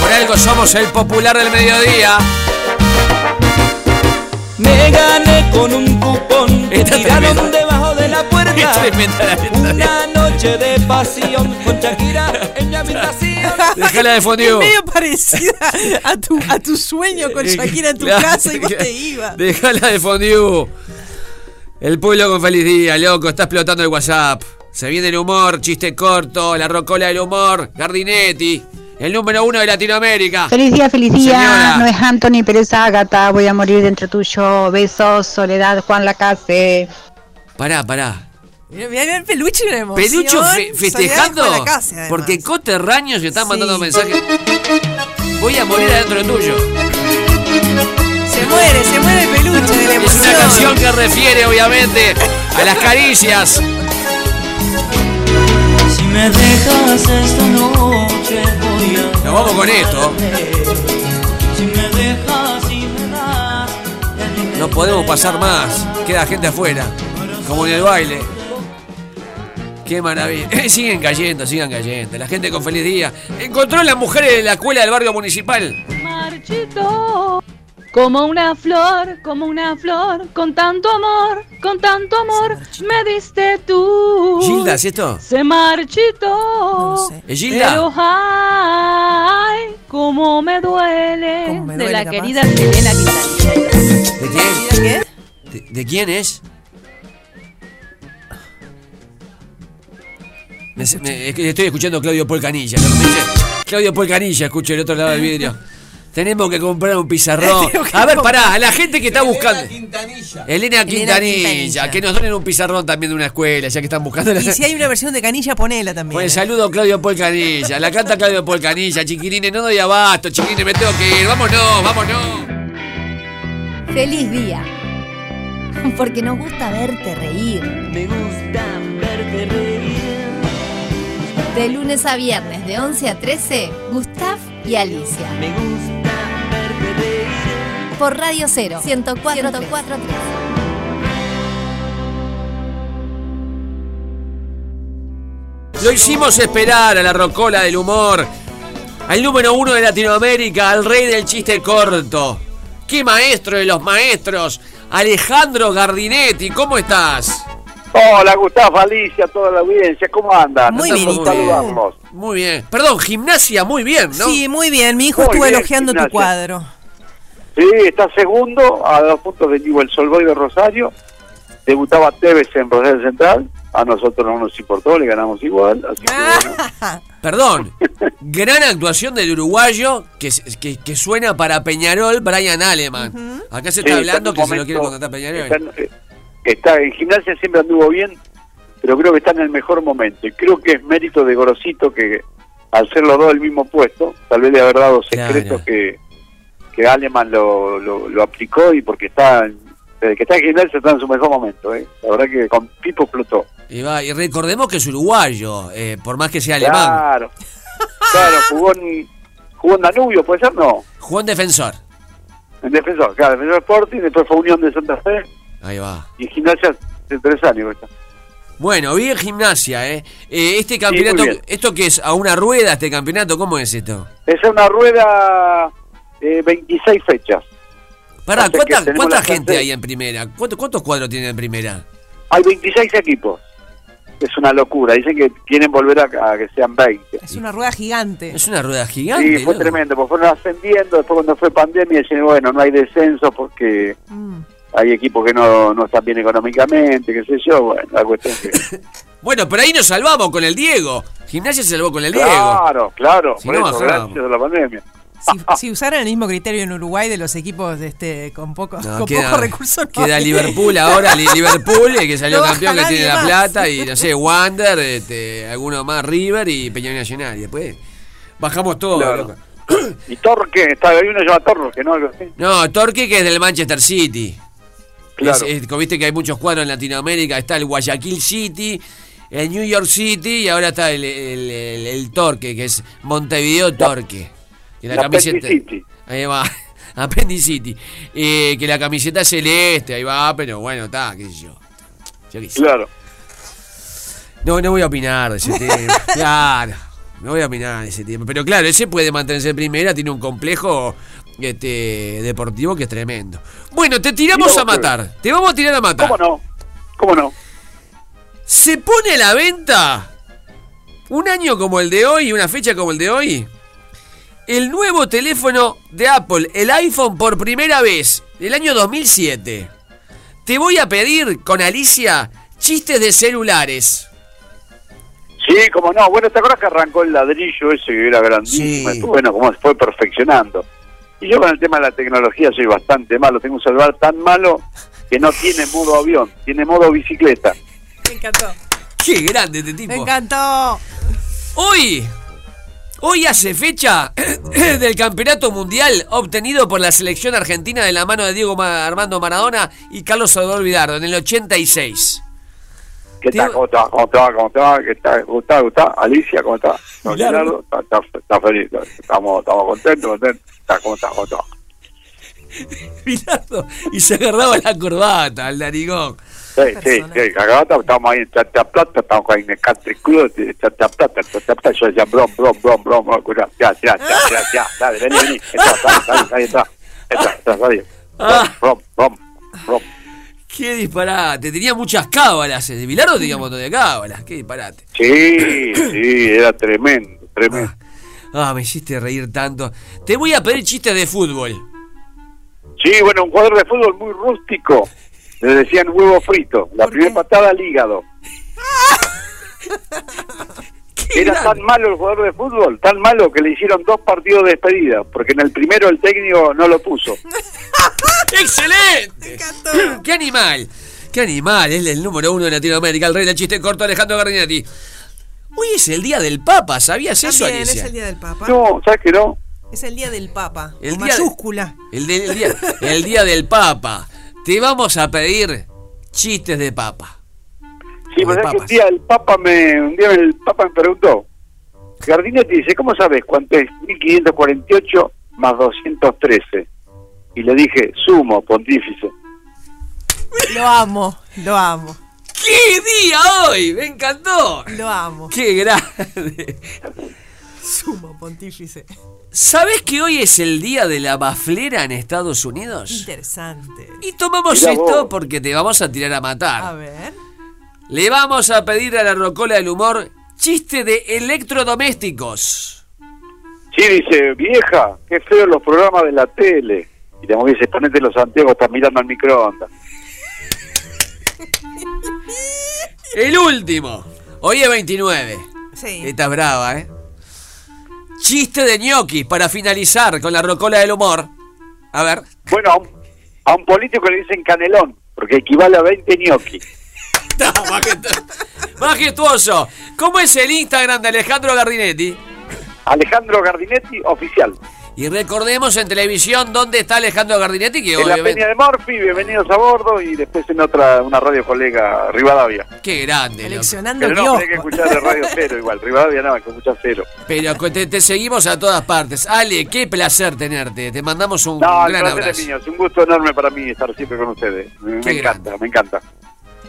S3: Por algo somos el popular del mediodía.
S18: Me gané con un cupón que tiraron debajo de la puerta.
S3: Es tremenda la letra.
S18: Una noche de pasión con Shakira en mi habitación.
S3: Déjala de
S7: Es
S3: fondió.
S7: medio parecida a tu, a tu sueño con Shakira en tu casa y vos te ibas.
S3: Déjala de fondió. El pueblo con feliz día, loco. Está explotando el WhatsApp. Se viene el humor, chiste corto, la rocola del humor, Gardinetti, el número uno de Latinoamérica.
S35: Feliz día, feliz día.
S3: Señora.
S35: No es Anthony, pero es Ágata. Voy a morir dentro tuyo. Besos, Soledad, Juan Lacase.
S3: Pará, pará.
S7: Mirá, mirá el peluche una emoción.
S3: Pelucho fe- festejando.
S7: Lacase,
S3: porque coterráneos se están
S7: Sí.
S3: mandando mensajes. Voy a morir adentro tuyo.
S7: Se muere, se muere el peluche de la
S3: Es
S7: emoción.
S3: una canción que refiere, obviamente, a las caricias.
S18: Si me dejas esta noche voy a
S3: Nos vamos con esto.
S18: Si me dejas y me das
S3: No podemos pasar más. Queda gente afuera. Como en el baile. Qué maravilla. siguen cayendo, sigan cayendo. La gente con feliz día. Encontró las mujeres de la escuela del barrio municipal.
S37: Marchito. Como una flor, como una flor, con tanto amor, con tanto amor, me diste tú.
S3: Gilda, ¿es esto?
S37: Se marchitó.
S3: ¿Es Gilda?
S37: Pero ay, cómo me duele.
S7: Cómo me
S37: de la
S7: capaz.
S37: querida Selena Quintanilla.
S3: ¿De quién?
S7: ¿Qué?
S3: ¿De, de quién es? Me- me- estoy escuchando a Claudio Polcanilla. ¿no? Claudio Polcanilla, escucho el otro lado del vidrio. Tenemos que comprar un pizarrón. A ver, pará, a la gente que está buscando. Elena Quintanilla,
S7: Quintanilla.
S3: que nos donen un pizarrón también de una escuela, ya que están buscando.
S7: Y si hay una versión de canilla, ponela también.
S3: Pues saludo a Claudio Polcanilla. La canta Claudio Polcanilla. Chiquirines, no doy abasto. Chiquirines, me tengo que ir. Vámonos, vámonos.
S46: Feliz día. Porque nos gusta verte reír.
S18: Me gusta verte reír.
S46: De lunes a viernes, de 11 a 13, Gustav y Alicia.
S18: Me gusta.
S46: Por Radio Cero, 104.3.
S3: Lo hicimos esperar a la rocola del humor. Al número uno de Latinoamérica, al rey del chiste corto. ¡Qué maestro de los maestros! Alejandro Gardinetti, ¿cómo estás?
S47: Hola, Gustavo, Alicia, toda la audiencia, ¿cómo andan?
S7: Muy bien,
S47: saludamos.
S3: Muy bien. Perdón, gimnasia, muy bien, ¿no?
S7: Sí, muy bien. Mi hijo
S47: Muy
S7: estuvo
S47: bien,
S7: elogiando tu cuadro.
S47: Sí, está segundo a dos puntos de Newell Solboy de Rosario. Debutaba Tevez en Rosario Central. A nosotros no nos importó, le ganamos igual. Así que bueno.
S3: Perdón. Gran actuación del uruguayo que, que, que suena para Peñarol, Brian Aleman. Acá se está hablando que se lo quiere contratar Peñarol.
S47: Está, en- eh, está en gimnasia siempre anduvo bien, pero creo que está en el mejor momento. Y creo que es mérito de Gorosito que al ser los dos del mismo puesto, tal vez de haber dado secretos que, que Aleman lo, lo, lo aplicó y porque está en- desde que está en gimnasia está en su mejor momento. ¿eh? La verdad que con Pipo explotó.
S3: Y, va, y recordemos que es uruguayo, eh, por más que sea alemán.
S47: Claro, claro, jugó en, jugó en Danubio, ¿puede ser? No,
S3: Jugó en defensor.
S47: en Defensor, claro, Defensor Sporting, después fue Unión de Santa Fe
S3: Ahí va.
S47: y gimnasia de tres años. está.
S3: Bueno, bien gimnasia, ¿eh? Eh, este campeonato. ¿esto qué es? ¿A una rueda este campeonato? ¿Cómo es esto?
S47: Es una rueda de 26 fechas.
S3: Pará, ¿cuánta, cuánta gente hay en primera? ¿Cuántos, ¿Cuántos cuadros tiene en primera?
S47: Hay 26 equipos. Es una locura. Dicen que quieren volver a, a que sean 20.
S7: Es una rueda gigante.
S3: Es una rueda gigante.
S47: Sí, fue
S3: ¿no?
S47: tremendo, porque fueron ascendiendo, después cuando fue pandemia decían, bueno, no hay descenso porque
S7: Mm.
S47: hay equipos que no, no están bien económicamente, qué sé yo, bueno, la cuestión es que
S3: Bueno, pero ahí nos salvamos con el Diego. Gimnasia se salvó con el Diego.
S47: Claro, claro,
S3: Si
S47: por
S3: no,
S47: eso,
S3: bajábamos.
S47: gracias a la pandemia.
S7: Si, si usaran el mismo criterio en Uruguay de los equipos este, con, poco,
S3: No,
S7: con
S3: queda,
S7: pocos recursos. no
S3: queda
S7: hay.
S3: Liverpool ahora, Li- Liverpool, el que salió
S7: No
S3: campeón, que tiene la plata, y no sé, Wander, este, alguno más, River y Peñarol Nacional. Y después bajamos todo.
S47: Claro.
S3: loco.
S47: Y Torque, está, hay uno llama Torque, ¿no?
S3: Torque que es del Manchester City.
S47: Claro.
S3: Es- es- como viste que hay muchos cuadros en Latinoamérica, está el Guayaquil City, el New York City y ahora está el, el- el- el Torque, que es Montevideo Torque. Que la
S47: la
S3: camiseta. Ahí va. Appendicity. Eh, que la camiseta es celeste, ahí va, pero bueno, está, qué sé yo. Yo qué sé.
S47: Claro.
S3: No, no voy a opinar de ese tema. Claro, no voy a opinar de ese tema. Pero claro, ese puede mantenerse en primera, tiene un complejo este, deportivo que es tremendo. Bueno, te tiramos a matar. Te vamos a tirar a matar.
S47: ¿Cómo no? ¿Cómo no?
S3: Se pone a la venta un año como el de hoy, una fecha como el de hoy. El nuevo teléfono de Apple, el iPhone por primera vez, el año 2007. Te voy a pedir con Alicia chistes de celulares.
S47: Sí, como no. Bueno, ¿te acuerdas que arrancó el ladrillo ese que era grandísimo?
S3: Sí.
S47: Bueno, como se fue perfeccionando. Y yo con el tema de la tecnología soy bastante malo. Tengo un celular tan malo que no tiene modo avión, tiene modo bicicleta.
S7: Me encantó.
S3: Qué grande este tipo.
S7: Me encantó.
S3: Hoy, hoy hace fecha del campeonato mundial obtenido por la selección argentina de la mano de Diego Ma- Armando Maradona y Carlos Salvador Vidardo en el 86.
S47: ¿Qué tal? ¿Cómo está? ¿Cómo está? ¿Cómo está? ¿Qué tal? ¿Cómo está? ¿Cómo está? Alicia, ¿cómo está? No,
S3: Bilardo.
S47: Bilardo, Está, está- está feliz. Estamos, estamos contentos, contentos. Está, ¿Cómo está? ¿Cómo está?
S3: Bilardo, y se agarraba la corbata al narigón.
S47: Sí, sí, sí, cagata, estamos ahí en Chata Plata, estamos ahí en el Country Club de Chata Plata, Chata Plata, yo decía, brom, brom, brom, brom, ya, ya, ya, ya, ya, dale, vení, vení, entra, ahí está, entra,
S3: Ah.
S47: brom, brom, brom,
S3: Qué disparate. Tenía muchas cábalas. De Bilardo tenía un montón de cábalas. Qué disparate.
S47: sí, sí, era tremendo, tremendo.
S3: Ah, me hiciste reír tanto. Te voy a pedir chistes de fútbol.
S47: Sí, bueno, un jugador de fútbol muy rústico, le decían huevo frito, la primera patada al hígado. Era tan malo el jugador de fútbol, tan malo que le hicieron dos partidos de despedida, porque en el primero el técnico no lo puso.
S3: ¡Excelente! ¡Qué animal! ¡Qué animal! Es el número uno de Latinoamérica, el rey del chiste corto Alejandro Gardinetti. Hoy es el día del Papa, ¿sabías eso,
S7: También es
S3: Alicia?
S7: el día del Papa.
S47: No, ¿sabes que no?
S7: Es el día del Papa.
S3: El
S7: con
S3: día de-
S7: mayúscula.
S3: El, de- el día, el día del Papa. Te vamos a pedir chistes de Papa.
S47: Sí, pero es que un día el Papa me, un día el Papa me preguntó, Gardinetti dice, ¿cómo sabes cuánto es 1548 más 213? Y le dije, sumo, pontífice.
S7: Lo amo, lo amo.
S3: ¡Qué día hoy! ¡Me encantó!
S7: Lo amo.
S3: ¡Qué grande!
S7: Sumo pontífice.
S3: ¿Sabes que hoy es el día de la baflera en Estados Unidos?
S7: Interesante.
S3: Y tomamos esto
S7: vos.
S3: porque te vamos a tirar a matar.
S7: A ver.
S3: Le vamos a pedir a la rocola del humor chiste de electrodomésticos.
S47: Sí, dice, vieja, qué feo los programas de la tele. Y le dice, ponete los anteojos, estás mirando al microondas.
S3: El último. Hoy es 29.
S7: Sí.
S3: Esta es brava, ¿eh? Chiste de ñoquis para finalizar con la rocola del humor. A ver.
S47: Bueno, a un, a un político le dicen canelón, porque equivale a 20 gnocchi.
S3: Majestuoso. ¿Cómo es el Instagram de Alejandro Gardinetti?
S47: Alejandro Gardinetti, oficial.
S3: Y recordemos en televisión dónde está Alejandro Gardinetti, que
S47: En la
S3: obviamente...
S47: Peña de Morphy, bienvenidos a bordo, y después en otra, una radio colega, Rivadavia.
S3: Qué grande.
S7: Seleccionando
S47: Pero no, hay que escuchar de Radio Cero igual, Rivadavia no, hay que escuchar Cero.
S3: Pero te, te seguimos a todas partes. Ale, qué placer tenerte. Te mandamos un
S47: No, el
S3: gran
S47: placer es
S3: abrazo.
S47: mío, es un gusto enorme para mí estar siempre con ustedes. Me, encanta, me encanta.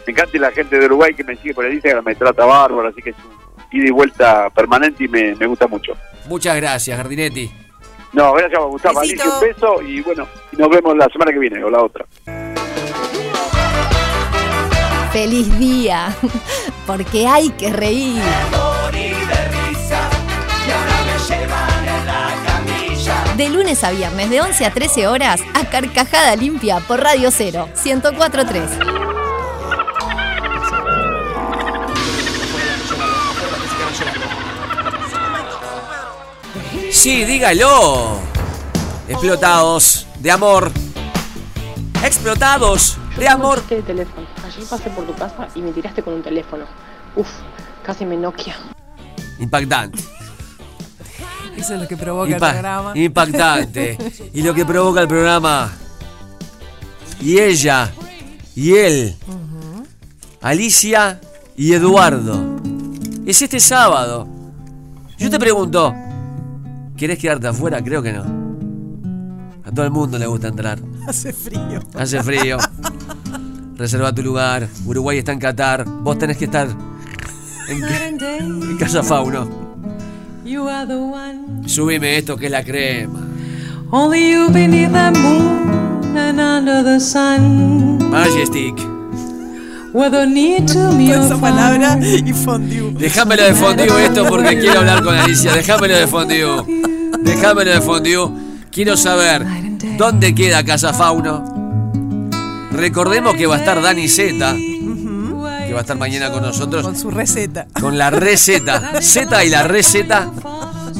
S47: Me encanta y la gente de Uruguay que me sigue por el Instagram me trata bárbaro, así que es un ida y vuelta permanente y me, me gusta mucho.
S3: Muchas gracias, Gardinetti.
S47: No, gracias a Gustavo. Alicia, un beso y bueno, nos vemos la semana que viene o la otra.
S46: ¡Feliz día! Porque hay que reír. De lunes a viernes, de 11 a 13 horas, a Carcajada Limpia por Radio Cero, 1043.
S3: Sí, dígalo. Explotados de amor. Explotados de amor.
S41: de teléfono. Ayer pasé por tu casa y me tiraste con un teléfono. Uf, casi me noquia.
S3: Impactante.
S7: Eso es lo que provoca
S3: Impa-
S7: el programa.
S3: Impactante. y lo que provoca el programa. Y ella. Y él. Alicia y Eduardo. Es este sábado. Yo te pregunto. ¿Quieres quedarte afuera? Creo que no. A todo el mundo le gusta entrar.
S7: Hace frío.
S3: Hace frío. Reserva tu lugar. Uruguay está en Qatar. Vos tenés que estar en, en Casa Fauno.
S48: You are the one.
S3: Subime esto que es la crema.
S48: Only you beneath the moon and under the sun.
S3: Majestic.
S7: Esa palabra y fondue.
S3: Déjamelo de fondue esto porque quiero hablar con Alicia. Déjamelo de fondue. Déjamelo de fondue. Quiero saber dónde queda Casa Fauno. Recordemos que va a estar Dani Zeta, que va a estar mañana con nosotros.
S7: Con su receta.
S3: Con la receta. Z y la receta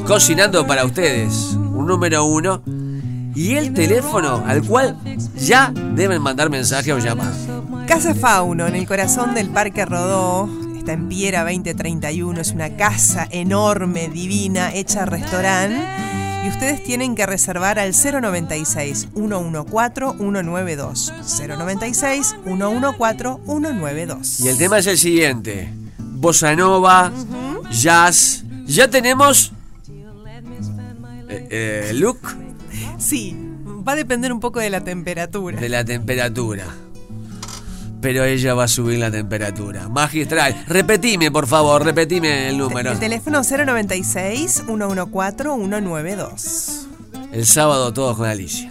S3: cocinando para ustedes. Un número uno. Y el teléfono al cual ya deben mandar mensaje o llamar.
S7: Casa Fauno, en el corazón del Parque Rodó. Está en Piera 2031. Es una casa enorme, divina, hecha restaurante. Y ustedes tienen que reservar al 096 114 192. 096 114 192.
S3: Y el tema es el siguiente. Bossa Nova, jazz. Ya tenemos... eh, eh, look
S7: Sí, va a depender un poco de la temperatura.
S3: de la temperatura. Pero ella va a subir la temperatura. Magistral. Repetime, por favor, repetime el número.
S7: El teléfono 096 114 192.
S3: El sábado todos con Alicia.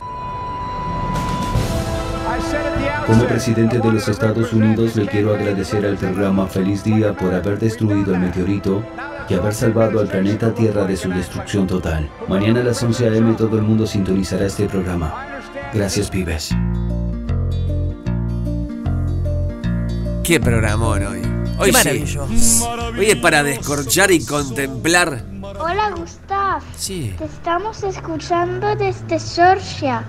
S49: Como presidente de los Estados Unidos le quiero agradecer al programa Feliz Día por haber destruido el meteorito y haber salvado al planeta Tierra de su destrucción total. Mañana a las 11 a.m. todo el mundo sintonizará este programa. Gracias, pibes.
S3: Qué programón hoy. Hoy
S7: Qué
S3: sí.
S7: maravilloso.
S3: Hoy es para descorchar y contemplar.
S50: Hola Gustav.
S3: Sí.
S50: Te estamos escuchando desde Georgia.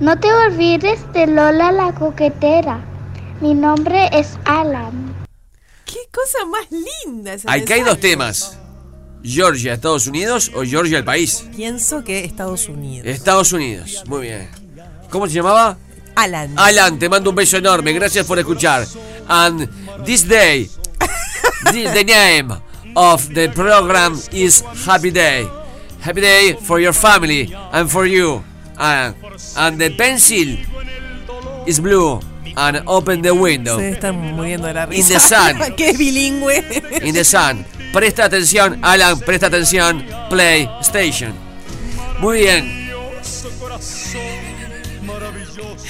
S50: No te olvides de Lola la coquetera. Mi nombre es Alan.
S7: Qué cosa más linda
S3: Acá hay dos temas. Georgia, Estados Unidos o Georgia, el país.
S7: Pienso que Estados Unidos.
S3: Estados Unidos. Muy bien. ¿Cómo se llamaba?
S7: Alan.
S3: Alan, te mando un beso enorme. Gracias por escuchar. And this day, the, the name of the program is Happy Day. Happy Day for your family and for you. And, and the pencil is blue. And open the window.
S7: Se están muriendo de la
S3: In the sun.
S7: que es bilingüe.
S3: In the sun. Presta atención, Alan, presta atención. PlayStation. Muy bien.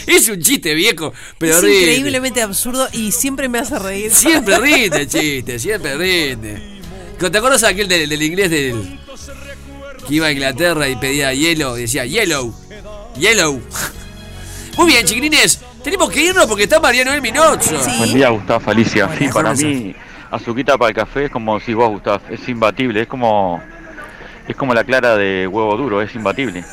S3: Es un chiste viejo, pero
S7: es
S3: rinde.
S7: increíblemente absurdo y siempre me hace reír.
S3: Siempre rinde el chiste, siempre rinde. ¿Te acuerdas aquel del, del inglés del que iba a Inglaterra y pedía hielo y decía yellow, yellow? Muy bien, chiquilines, tenemos que irnos porque está Mariano El Minozzo.
S51: Buen día, Gustavo, Alicia. Sí, para mí, azuquita para el café es como si vos, Gustavo, es imbatible, es como es como la clara de huevo duro, es imbatible.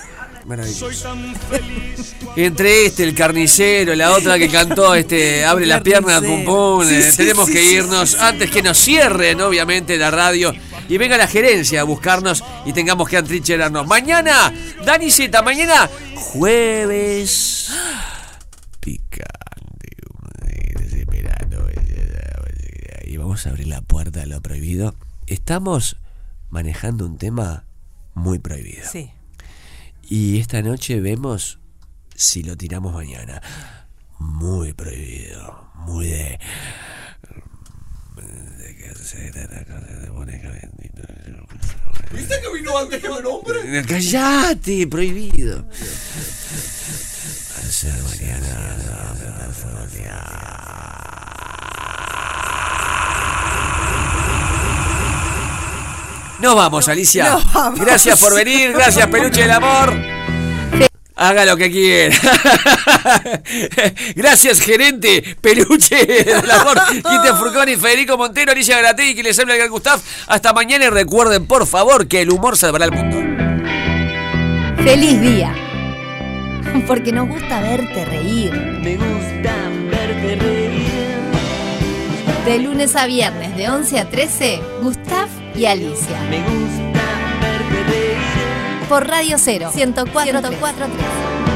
S3: Maravilloso. Entre este, el carnicero, la otra que cantó, este, abre las piernas, pum pum,
S7: Sí,
S3: eh,
S7: sí,
S3: tenemos
S7: sí,
S3: que irnos antes que nos cierren, obviamente, la radio y venga la gerencia a buscarnos y tengamos que antrincherarnos. Mañana, Dani Z, mañana, jueves. Picante, desesperado. Y vamos a abrir la puerta a lo prohibido. Estamos manejando un tema muy prohibido.
S7: Sí.
S3: Y esta noche vemos si lo tiramos mañana. Muy prohibido. Muy de.
S18: ¿Viste que vino antes que el hombre?
S3: ¡Cállate! Prohibido. Hacer mañana. Nos vamos, Alicia.
S7: Nos vamos.
S3: Gracias por venir, gracias, Peluche del Amor. Haga lo que quiera. Gracias, gerente Peluche del Amor, Quinte Furconi, Federico Montero, Alicia Garategui, que les habla el gran Gustav. Hasta mañana y recuerden, por favor, que el humor salvará el mundo.
S46: Feliz día. Porque nos gusta verte reír.
S52: Me gusta verte reír.
S46: De lunes a viernes, de 11 a 13, Gustav y Alicia.
S52: Me gusta verte reír.
S46: Por Radio 0, 104.3.